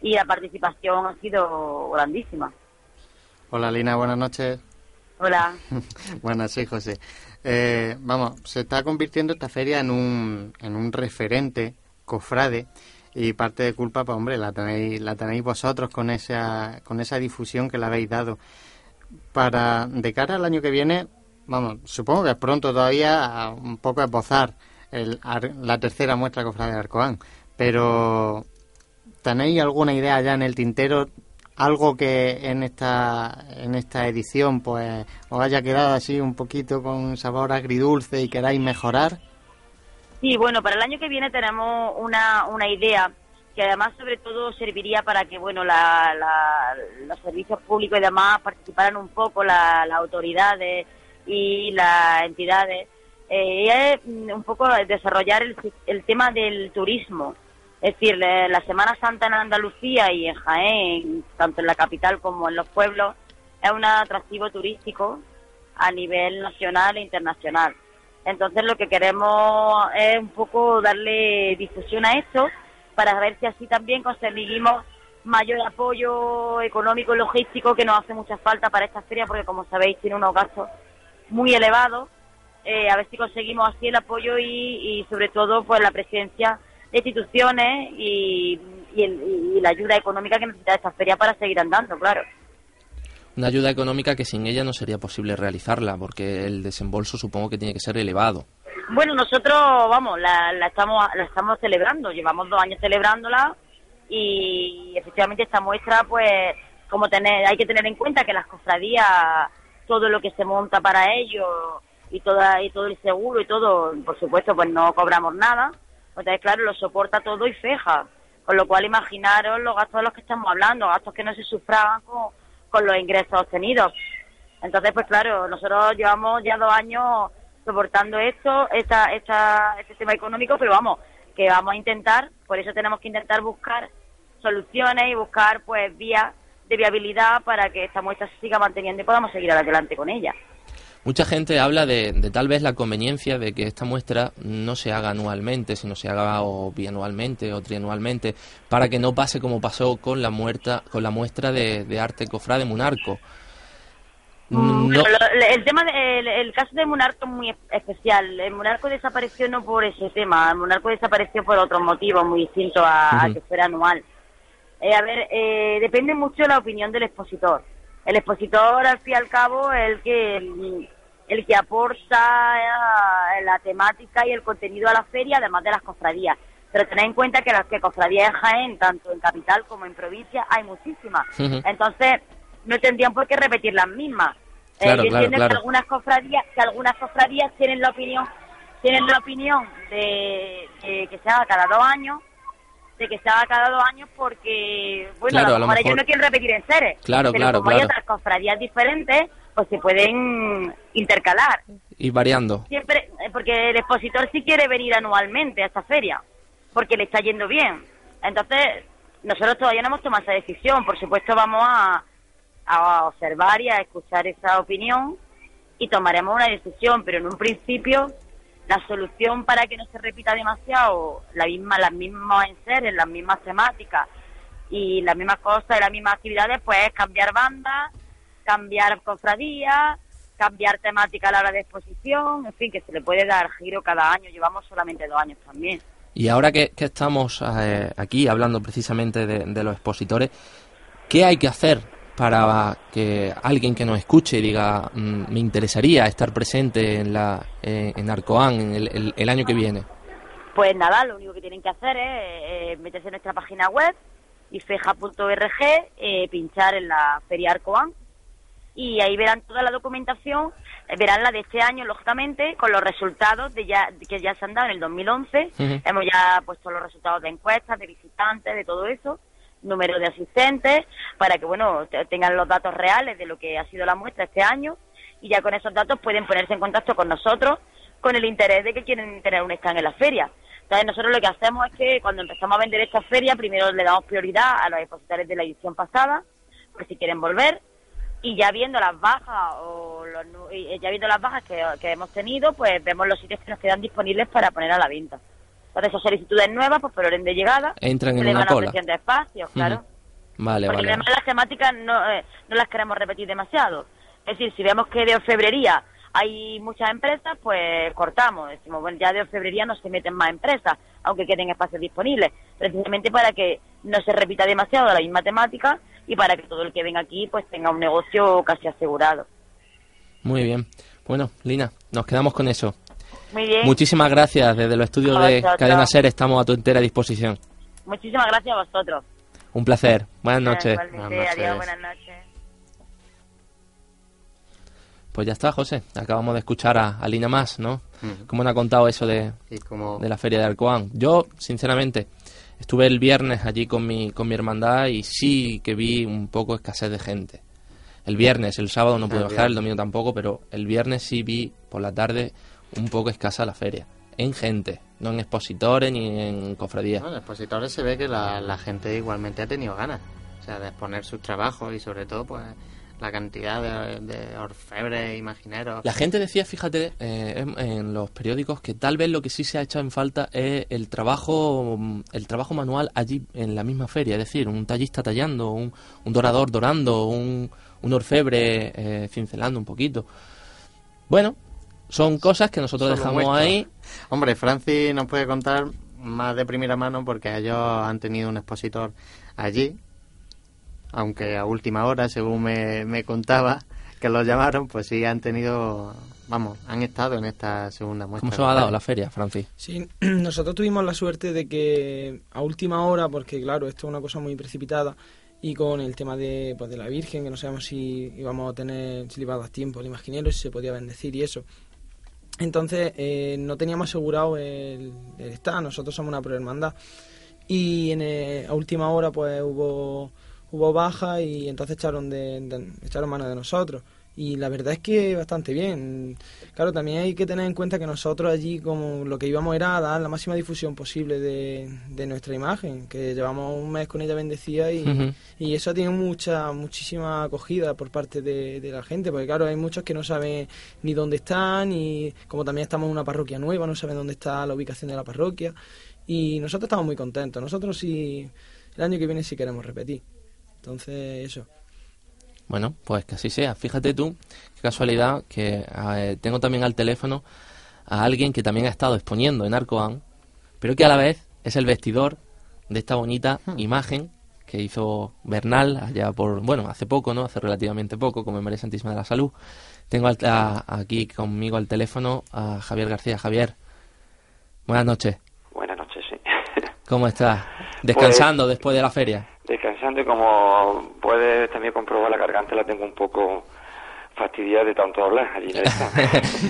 y la participación ha sido grandísima. Hola Lina, buenas noches. Hola. buenas, sí, José. Eh, vamos, se está convirtiendo esta feria en un, en un referente cofrade y parte de culpa, pues hombre, la tenéis, la tenéis vosotros con esa, con esa difusión que le habéis dado para de cara al año que viene, vamos, supongo que es pronto todavía un poco esbozar el, la tercera muestra cofrade de Arcoán, pero ¿tenéis alguna idea ya en el tintero? Algo que en esta, en esta edición pues os haya quedado así un poquito con sabor agridulce y queráis mejorar? Sí, bueno, para el año que viene tenemos una, una idea que además sobre todo serviría para que bueno la, los servicios públicos y demás participaran un poco las autoridades y las entidades eh, es un poco desarrollar el, el tema del turismo es decir la Semana Santa en Andalucía y en Jaén tanto en la capital como en los pueblos es un atractivo turístico a nivel nacional e internacional. Entonces lo que queremos es un poco darle difusión a esto para ver si así también conseguimos mayor apoyo económico y logístico que nos hace mucha falta para esta feria porque como sabéis tiene unos gastos muy elevados. Eh, a ver si conseguimos así el apoyo y, sobre todo pues la presencia de instituciones y, y, la ayuda económica que necesita esta feria para seguir andando, claro. Una ayuda económica que sin ella no sería posible realizarla porque el desembolso supongo que tiene que ser elevado. Bueno, nosotros, vamos, la, estamos la estamos celebrando, llevamos dos años celebrándola y efectivamente esta muestra, pues, como tener, hay que tener en cuenta que las cofradías, todo lo que se monta para ellos y, toda, y todo el seguro y todo, por supuesto, pues no cobramos nada. Entonces, claro, lo soporta todo y feja. Con lo cual, imaginaros los gastos de los que estamos hablando, gastos que no se sufragan con, con los ingresos obtenidos. Entonces, pues claro, nosotros llevamos ya dos años soportando esto, esta, esta, este tema económico, pero vamos, que vamos a intentar, por eso tenemos que intentar buscar soluciones y buscar pues vías de viabilidad para que esta muestra se siga manteniendo y podamos seguir adelante con ella. Mucha gente habla de, de, tal vez la conveniencia de que esta muestra no se haga anualmente, sino se haga o bianualmente o trianualmente, para que no pase como pasó con la, muerta, con la muestra de, de arte cofrade Munarco, Mm, el tema, el, caso de Monarco es muy especial. El Monarco desapareció no por ese tema, el Monarco desapareció por otros motivos muy distintos a, que fuera anual. Eh, a ver, eh, depende mucho de la opinión del expositor. El expositor, al fin y al cabo, es el que, el, que aporta eh, la temática y el contenido a la feria, además de las cofradías. Pero tened en cuenta que las que cofradías en Jaén, tanto en capital como en provincia, hay muchísimas. Entonces, no tendrían por qué repetir las mismas. Eh, claro, que algunas cofradías, que algunas cofradías tienen la opinión, tienen la opinión de, que se haga cada dos años de que se haga cada dos años porque, bueno, a a lo mejor ellos no quieren repetir en seres. Claro, pero claro, como hay otras cofradías diferentes, pues se pueden intercalar. Y variando. Siempre, eh, porque el expositor sí quiere venir anualmente a esta feria, porque le está yendo bien. Entonces, nosotros todavía no hemos tomado esa decisión. Por supuesto, vamos a, a observar y a escuchar esa opinión y tomaremos una decisión, pero en un principio la solución para que no se repita demasiado la misma, las mismas enseres, las mismas temáticas y las mismas cosas y las mismas actividades, pues es cambiar bandas, cambiar cofradías, cambiar temática a la hora de exposición, en fin, que se le puede dar giro cada año, llevamos solamente dos años también. Y ahora que, que estamos eh, aquí hablando precisamente de, de los expositores, ¿qué hay que hacer para que alguien que nos escuche diga, "Mm, me interesaría estar presente en, la, eh, en Arcoán en el, el- el año que viene? Pues nada, lo único que tienen que hacer es eh, meterse en nuestra página web, ifeja.org, eh, pinchar en la Feria Arcoán y ahí verán toda la documentación, eh, verán la de este año, lógicamente, con los resultados de ya, que ya se han dado en el 2011. Ujú. Hemos ya puesto los resultados de encuestas, de visitantes, de todo eso, número de asistentes, para que, bueno, te- tengan los datos reales de lo que ha sido la muestra este año y ya con esos datos pueden ponerse en contacto con nosotros con el interés de que quieren tener un stand en la feria. Entonces nosotros lo que hacemos es que cuando empezamos a vender esta feria, primero le damos prioridad a los expositores de la edición pasada, por si quieren volver, y ya viendo las bajas o los y ya viendo las bajas que, que hemos tenido, pues vemos los sitios que nos quedan disponibles para poner a la venta. Entonces esas solicitudes nuevas, pues por orden de llegada, Entran en una van cola. ofreciendo espacios, claro. Ujú. Vale, Porque vale. además las temáticas no, eh, no las queremos repetir demasiado. Es decir, si vemos que de orfebrería hay muchas empresas, pues cortamos. Decimos, bueno, ya de orfebrería no se meten más empresas, aunque queden espacios disponibles. Precisamente para que no se repita demasiado la misma temática y para que todo el que venga aquí pues tenga un negocio casi asegurado. Muy bien. Bueno, Lina, nos quedamos con eso. Muy bien. Muchísimas gracias. Desde los estudios A de vosotros. Cadena Ser estamos a tu entera disposición. Muchísimas gracias a vosotros. Un placer. Buenas noches. Buenas adiós, buenas noches. Pues ya está, José. Acabamos de escuchar a, a Lina Más, ¿no? Ujú. ¿Cómo nos ha contado eso de, Y como de la feria de Arcoán? Yo, sinceramente, estuve el viernes allí con mi, con mi hermandad y sí que vi un poco escasez de gente. El viernes, el sábado no pude El bajar, el domingo tampoco, pero el viernes sí vi por la tarde un poco escasa la feria. En gente, no en expositores ni en cofradías. bueno, en expositores se ve que la, la gente igualmente ha tenido ganas. O sea, de exponer sus trabajos y sobre todo, pues, la cantidad de, de orfebres, imagineros. La gente decía, fíjate, eh, en, en los periódicos que tal vez lo que sí se ha hecho en falta es el trabajo, el trabajo manual allí en la misma feria, es decir, un tallista tallando, un, un dorador dorando, un, un orfebre eh, cincelando un poquito. Bueno, son cosas que nosotros Solo dejamos muestras. ahí. Hombre, Francis nos puede contar más de primera mano porque ellos han tenido un expositor allí, aunque a última hora, según me, me contaba, que los llamaron, pues sí han tenido, vamos, han estado en esta segunda muestra. ¿Cómo se os ha dado la feria, Francis? Sí, nosotros tuvimos la suerte de que a última hora, porque claro, esto es una cosa muy precipitada, y con el tema de, pues, de la Virgen, que no sabemos si íbamos a tener, si le iba a dar tiempo al imaginero, si se podía bendecir y eso. Entonces, eh, no teníamos asegurado el, el estar, nosotros somos una prohermandad. Y en, eh, a última hora, pues hubo, hubo baja y entonces echaron, de, de- echaron mano de nosotros. Y la verdad es que bastante bien. Claro, también hay que tener en cuenta que nosotros allí como lo que íbamos era a dar la máxima difusión posible de, de nuestra imagen, que llevamos un mes con ella bendecida y, Ujú. y eso tiene mucha, muchísima acogida por parte de, de la gente, porque claro, hay muchos que no saben ni dónde están, y como también estamos en una parroquia nueva, no saben dónde está la ubicación de la parroquia, y nosotros estamos muy contentos. Nosotros sí, el año que viene sí queremos repetir. Entonces, eso. Bueno, pues que así sea. Fíjate tú, qué casualidad, que eh, tengo también al teléfono a alguien que también ha estado exponiendo en Arcoán, pero que a la vez es el vestidor de esta bonita imagen que hizo Bernal allá por, bueno, hace poco, ¿no? Hace relativamente poco, como en María Santísima de la Salud. Tengo al- a- aquí conmigo al teléfono a Javier García. Javier, buenas noches. Buenas noches, sí. ¿Cómo estás? Descansando después de la feria. Descansando y como puedes también comprobar la garganta la tengo un poco fastidiada de tanto hablar allí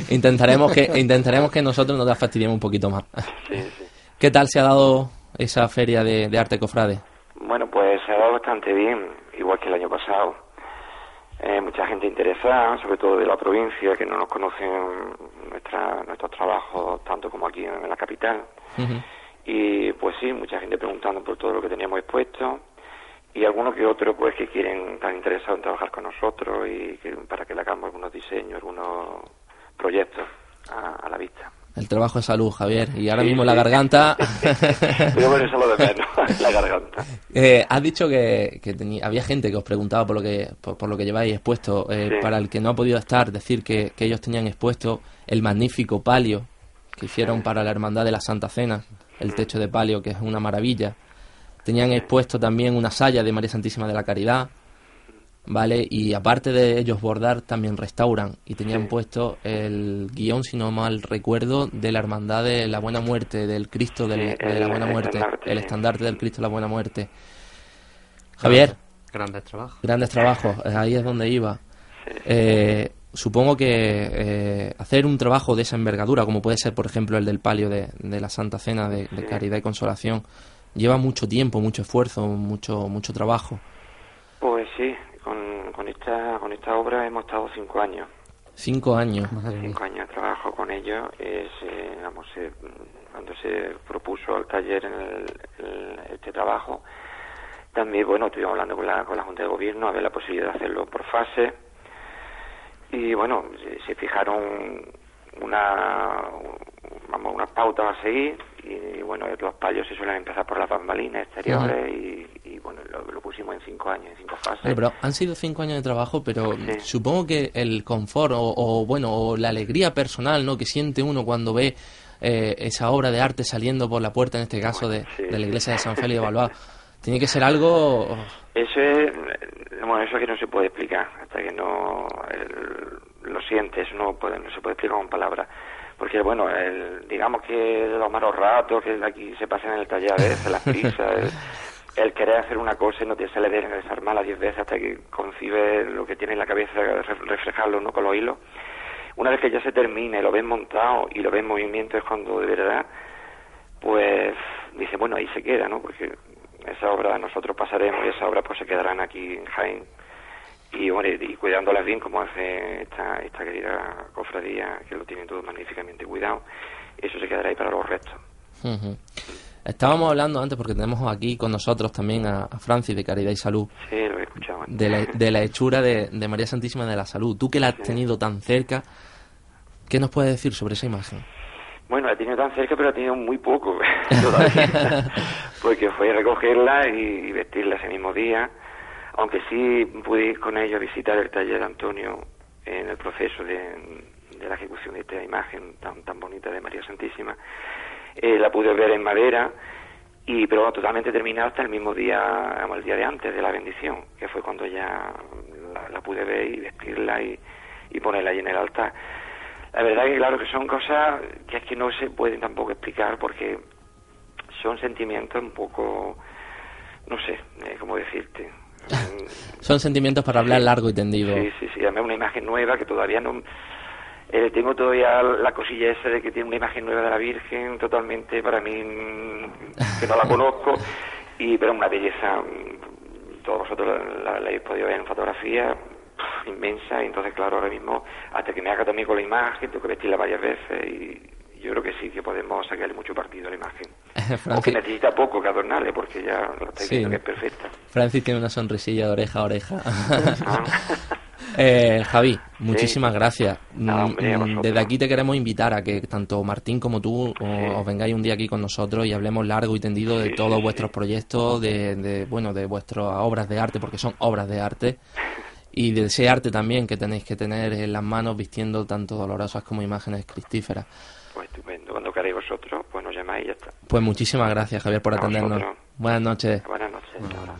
intentaremos que intentaremos que nosotros nos la fastidiemos un poquito más. Sí, sí. ¿Qué tal se ha dado esa feria de, de arte cofrade? Bueno, pues se ha dado bastante bien, igual que el año pasado. Eh, mucha gente interesada, sobre todo de la provincia, que no nos conocen nuestra, nuestros trabajos tanto como aquí en la capital. Y pues sí, mucha gente preguntando por todo lo que teníamos expuesto y algunos que otros pues que quieren estar interesados en trabajar con nosotros y que, para que le hagamos algunos diseños, algunos proyectos a, a la vista. El trabajo de salud, Javier. Y ahora Sí, mismo la sí. garganta... Pero bueno, eso es lo de menos, la garganta. Eh, has dicho que, que tenía- había gente que os preguntaba por lo que por, por lo que lleváis expuesto. Eh, Sí. Para el que no ha podido estar, decir que, que ellos tenían expuesto el magnífico palio que hicieron para la Hermandad de la Santa Cena, el techo de palio, que es una maravilla. Tenían expuesto también una saya de María Santísima de la Caridad, ¿vale? Y aparte de ellos bordar, también restauran. Y tenían Sí. puesto el guion, si no mal recuerdo, de la Hermandad de la Buena Muerte, del Cristo del- de la el Buena Muerte, estandarte, el estandarte del Cristo de la Buena Muerte. Javier, Grandes trabajos. grandes trabajos, eh, ahí es donde iba. Eh, supongo que eh, hacer un trabajo de esa envergadura, como puede ser, por ejemplo, el del palio de, de la Santa Cena de, de Caridad y Consolación, lleva mucho tiempo, mucho esfuerzo, mucho mucho trabajo. Pues sí, con, con, esta, con esta obra hemos estado cinco años. Cinco años. Madre mía. Cinco años de trabajo con ellos. Es, eh, vamos, eh, cuando se propuso al taller en el- el- este trabajo, también, bueno, estuvimos hablando con la, con la Junta de Gobierno a ver la posibilidad de hacerlo por fase. Y bueno, se, se fijaron una, vamos, unas pautas a seguir. Y bueno, los palios se suelen empezar por las bambalinas exteriores y, y, bueno, lo, lo pusimos en cinco años, en cinco fases. Oye, pero han sido cinco años de trabajo, pero Sí. supongo que el confort o, o, bueno o la alegría personal, ¿no? Que siente uno cuando ve eh, esa obra de arte saliendo por la puerta, en este caso de, Sí, de la iglesia de San Félix de Balboa, tiene que ser algo. Eso es, bueno, eso que no se puede explicar hasta que no el- lo sientes, no puede, no se puede explicar con palabras. Porque, bueno, el, digamos que los malos ratos que aquí se pasan en el taller a veces, las prisas, el, el querer hacer una cosa y no te sale de desarmarla diez veces hasta que concibe lo que tiene en la cabeza, ref- reflejarlo ¿no? con los hilos. Una vez que ya se termine, lo ves montado y lo ves en movimiento es cuando de verdad, pues dice, bueno, ahí se queda, ¿no? Porque esa obra nosotros pasaremos y esa obra pues se quedarán aquí en Jaén y bueno y cuidándolas bien como hace esta, esta querida cofradía que lo tiene todo magníficamente cuidado eso se quedará ahí para los restos Ujú. Estábamos hablando antes, porque tenemos aquí con nosotros también a, a Francis de Caridad y Salud, sí lo he escuchado antes. de la, de la hechura de, de María Santísima de la Salud. Tú que la has tenido tan cerca, ¿qué nos puedes decir sobre esa imagen? Bueno, la he tenido tan cerca, pero la he tenido muy poco todavía. Porque fue recogerla y vestirla ese mismo día. Aunque sí pude ir con ellos a visitar el taller de Antonio en el proceso de, la ejecución de esta imagen tan, tan bonita de María Santísima. Eh, la pude ver en madera, y pero totalmente terminada hasta el mismo día, el día de antes de la bendición, que fue cuando ya la, la pude ver y vestirla y, y ponerla ahí en el altar. La verdad que claro que son cosas que es que no se pueden tampoco explicar porque son sentimientos un poco, no sé, eh, cómo decirte. Son sentimientos para hablar Sí. largo y tendido. Sí, sí, sí, además una imagen nueva que todavía no... eh, tengo todavía la cosilla esa de que tiene una imagen nueva de la Virgen totalmente para mí mm, que no la conozco y pero una belleza mm, todos vosotros la, la- la habéis podido ver en fotografía inmensa y entonces claro ahora mismo hasta que me haga también con la imagen tengo que vestirla varias veces y yo creo que sí que podemos sacarle mucho partido a la imagen o Francis, necesita poco que adornarle porque ya lo estáis Sí. viendo que es perfecta Francis tiene una sonrisilla de oreja a oreja. Ah. Eh, Javi, muchísimas gracias. Nada, hombre, a Mm, vosotros. Desde aquí te queremos invitar a que tanto Martín como tú Sí. os vengáis un día aquí con nosotros y hablemos largo y tendido de todos vuestros proyectos, de, de, bueno, de vuestras obras de arte, porque son obras de arte, y de ese arte también que tenéis que tener en las manos vistiendo tanto dolorosas como imágenes cristíferas. Pues estupendo cuando queráis vosotros pues nos llamáis y ya está Pues muchísimas gracias, Javier, por atendernos. Buenas noches. buenas noches hasta ahora.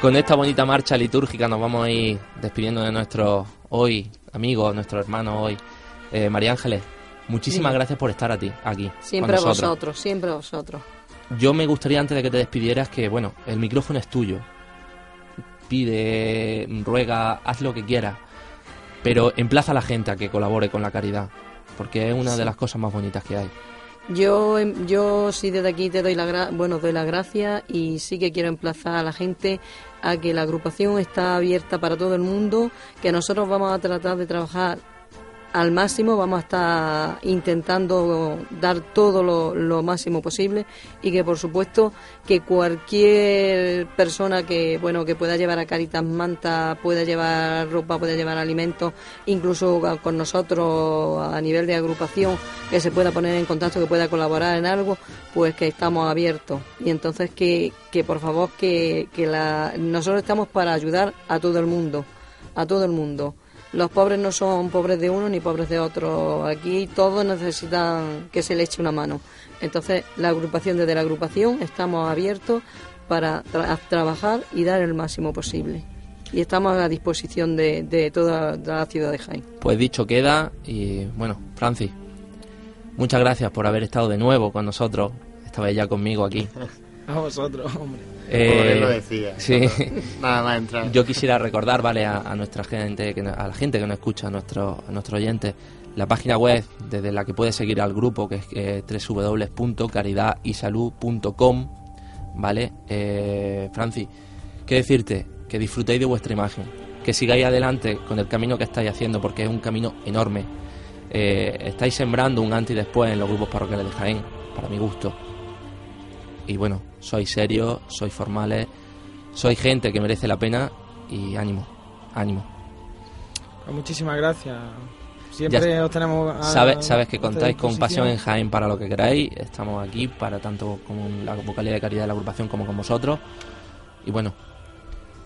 Con esta bonita marcha litúrgica nos vamos a ir despidiendo de nuestro hoy amigo, nuestro hermano hoy, eh, María Ángeles. Muchísimas gracias por estar a ti, aquí. Siempre a vosotros, siempre a vosotros. Yo me gustaría antes de que te despidieras que, bueno, el micrófono es tuyo. Pide, ruega, haz lo que quieras. Pero emplaza a la gente a que colabore con la caridad. Porque es una de las cosas más bonitas que hay. Yo, em, yo sí desde aquí te doy la gra- bueno doy las gracias y sí que quiero emplazar a la gente a que la agrupación está abierta para todo el mundo, que nosotros vamos a tratar de trabajar al máximo, vamos a estar intentando dar todo lo, lo máximo posible y que por supuesto que cualquier persona que bueno que pueda llevar a Caritas manta, pueda llevar ropa, pueda llevar alimentos, incluso con nosotros a nivel de agrupación, que se pueda poner en contacto, que pueda colaborar en algo, pues que estamos abiertos. Y entonces que, que por favor que, que la, nosotros estamos para ayudar a todo el mundo, a todo el mundo. Los pobres no son pobres de uno ni pobres de otro. Aquí todos necesitan que se le eche una mano. Entonces, la agrupación, desde la agrupación, estamos abiertos para tra- trabajar y dar el máximo posible. Y estamos a disposición de, de toda la ciudad de Jaén. Pues dicho queda y bueno, Francis, muchas gracias por haber estado de nuevo con nosotros. Esta vez ya conmigo aquí. A vosotros, hombre. Eh, lo decía. Sí. Nada más entrar. Yo quisiera recordar, vale, a, a nuestra gente, que, a la gente que nos escucha, a nuestros a nuestros oyentes, la página web desde la que puedes seguir al grupo, que es eh, www.caridadisalud.com, vale. Eh, Francis, qué decirte, que disfrutéis de vuestra imagen, que sigáis adelante con el camino que estáis haciendo, porque es un camino enorme. Eh, estáis sembrando un antes y después en los grupos parroquiales de Jaén, para mi gusto. Y bueno, sois serios, sois formales, sois gente que merece la pena y ánimo, ánimo. Pues muchísimas gracias. Siempre Ya os tenemos. a- Sabes, sabes que contáis con Pasión en. Jaén para lo que queráis. Estamos aquí para tanto con la vocalía de caridad de la agrupación como con vosotros. Y bueno,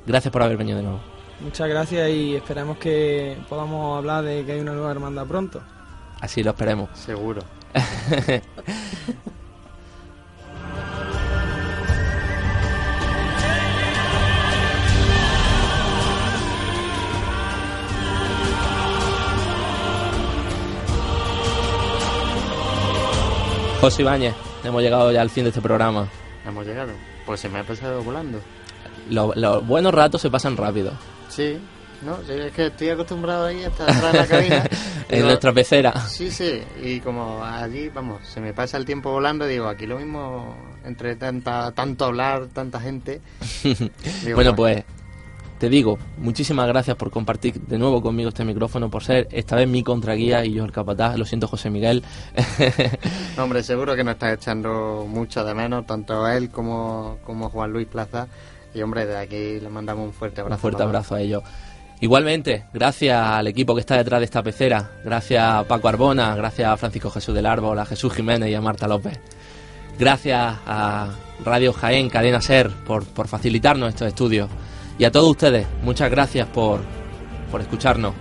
gracias por haber venido de nuevo. Muchas gracias y esperamos que podamos hablar de que hay una nueva hermandad pronto. Así lo esperemos. Seguro. José Ibáñez, hemos llegado ya al fin de este programa. Hemos llegado. Pues se me ha pasado volando. Lo- los buenos ratos se pasan rápido. Sí, no, es que estoy acostumbrado ahí hasta atrás en la cabina. En Digo, nuestra pecera. Sí, sí, y como allí, vamos, se me pasa el tiempo volando, digo, aquí lo mismo, entre tanta, tanto hablar, tanta gente. Digo, bueno, pues te digo, muchísimas gracias por compartir de nuevo conmigo este micrófono, por ser esta vez mi contraguía y yo el capataz. Lo siento, José Miguel. No, hombre, seguro que nos está echando mucho de menos, tanto él como, como Juan Luis Plaza. Y hombre, de aquí le mandamos un fuerte abrazo. Un fuerte abrazo a ellos. Igualmente, gracias al equipo que está detrás de esta pecera, gracias a Paco Arbona, gracias a Francisco Jesús del Árbol, a Jesús Jiménez y a Marta López. Gracias a Radio Jaén, Cadena Ser, por, por facilitarnos estos estudios. Y a todos ustedes, muchas gracias por, por escucharnos.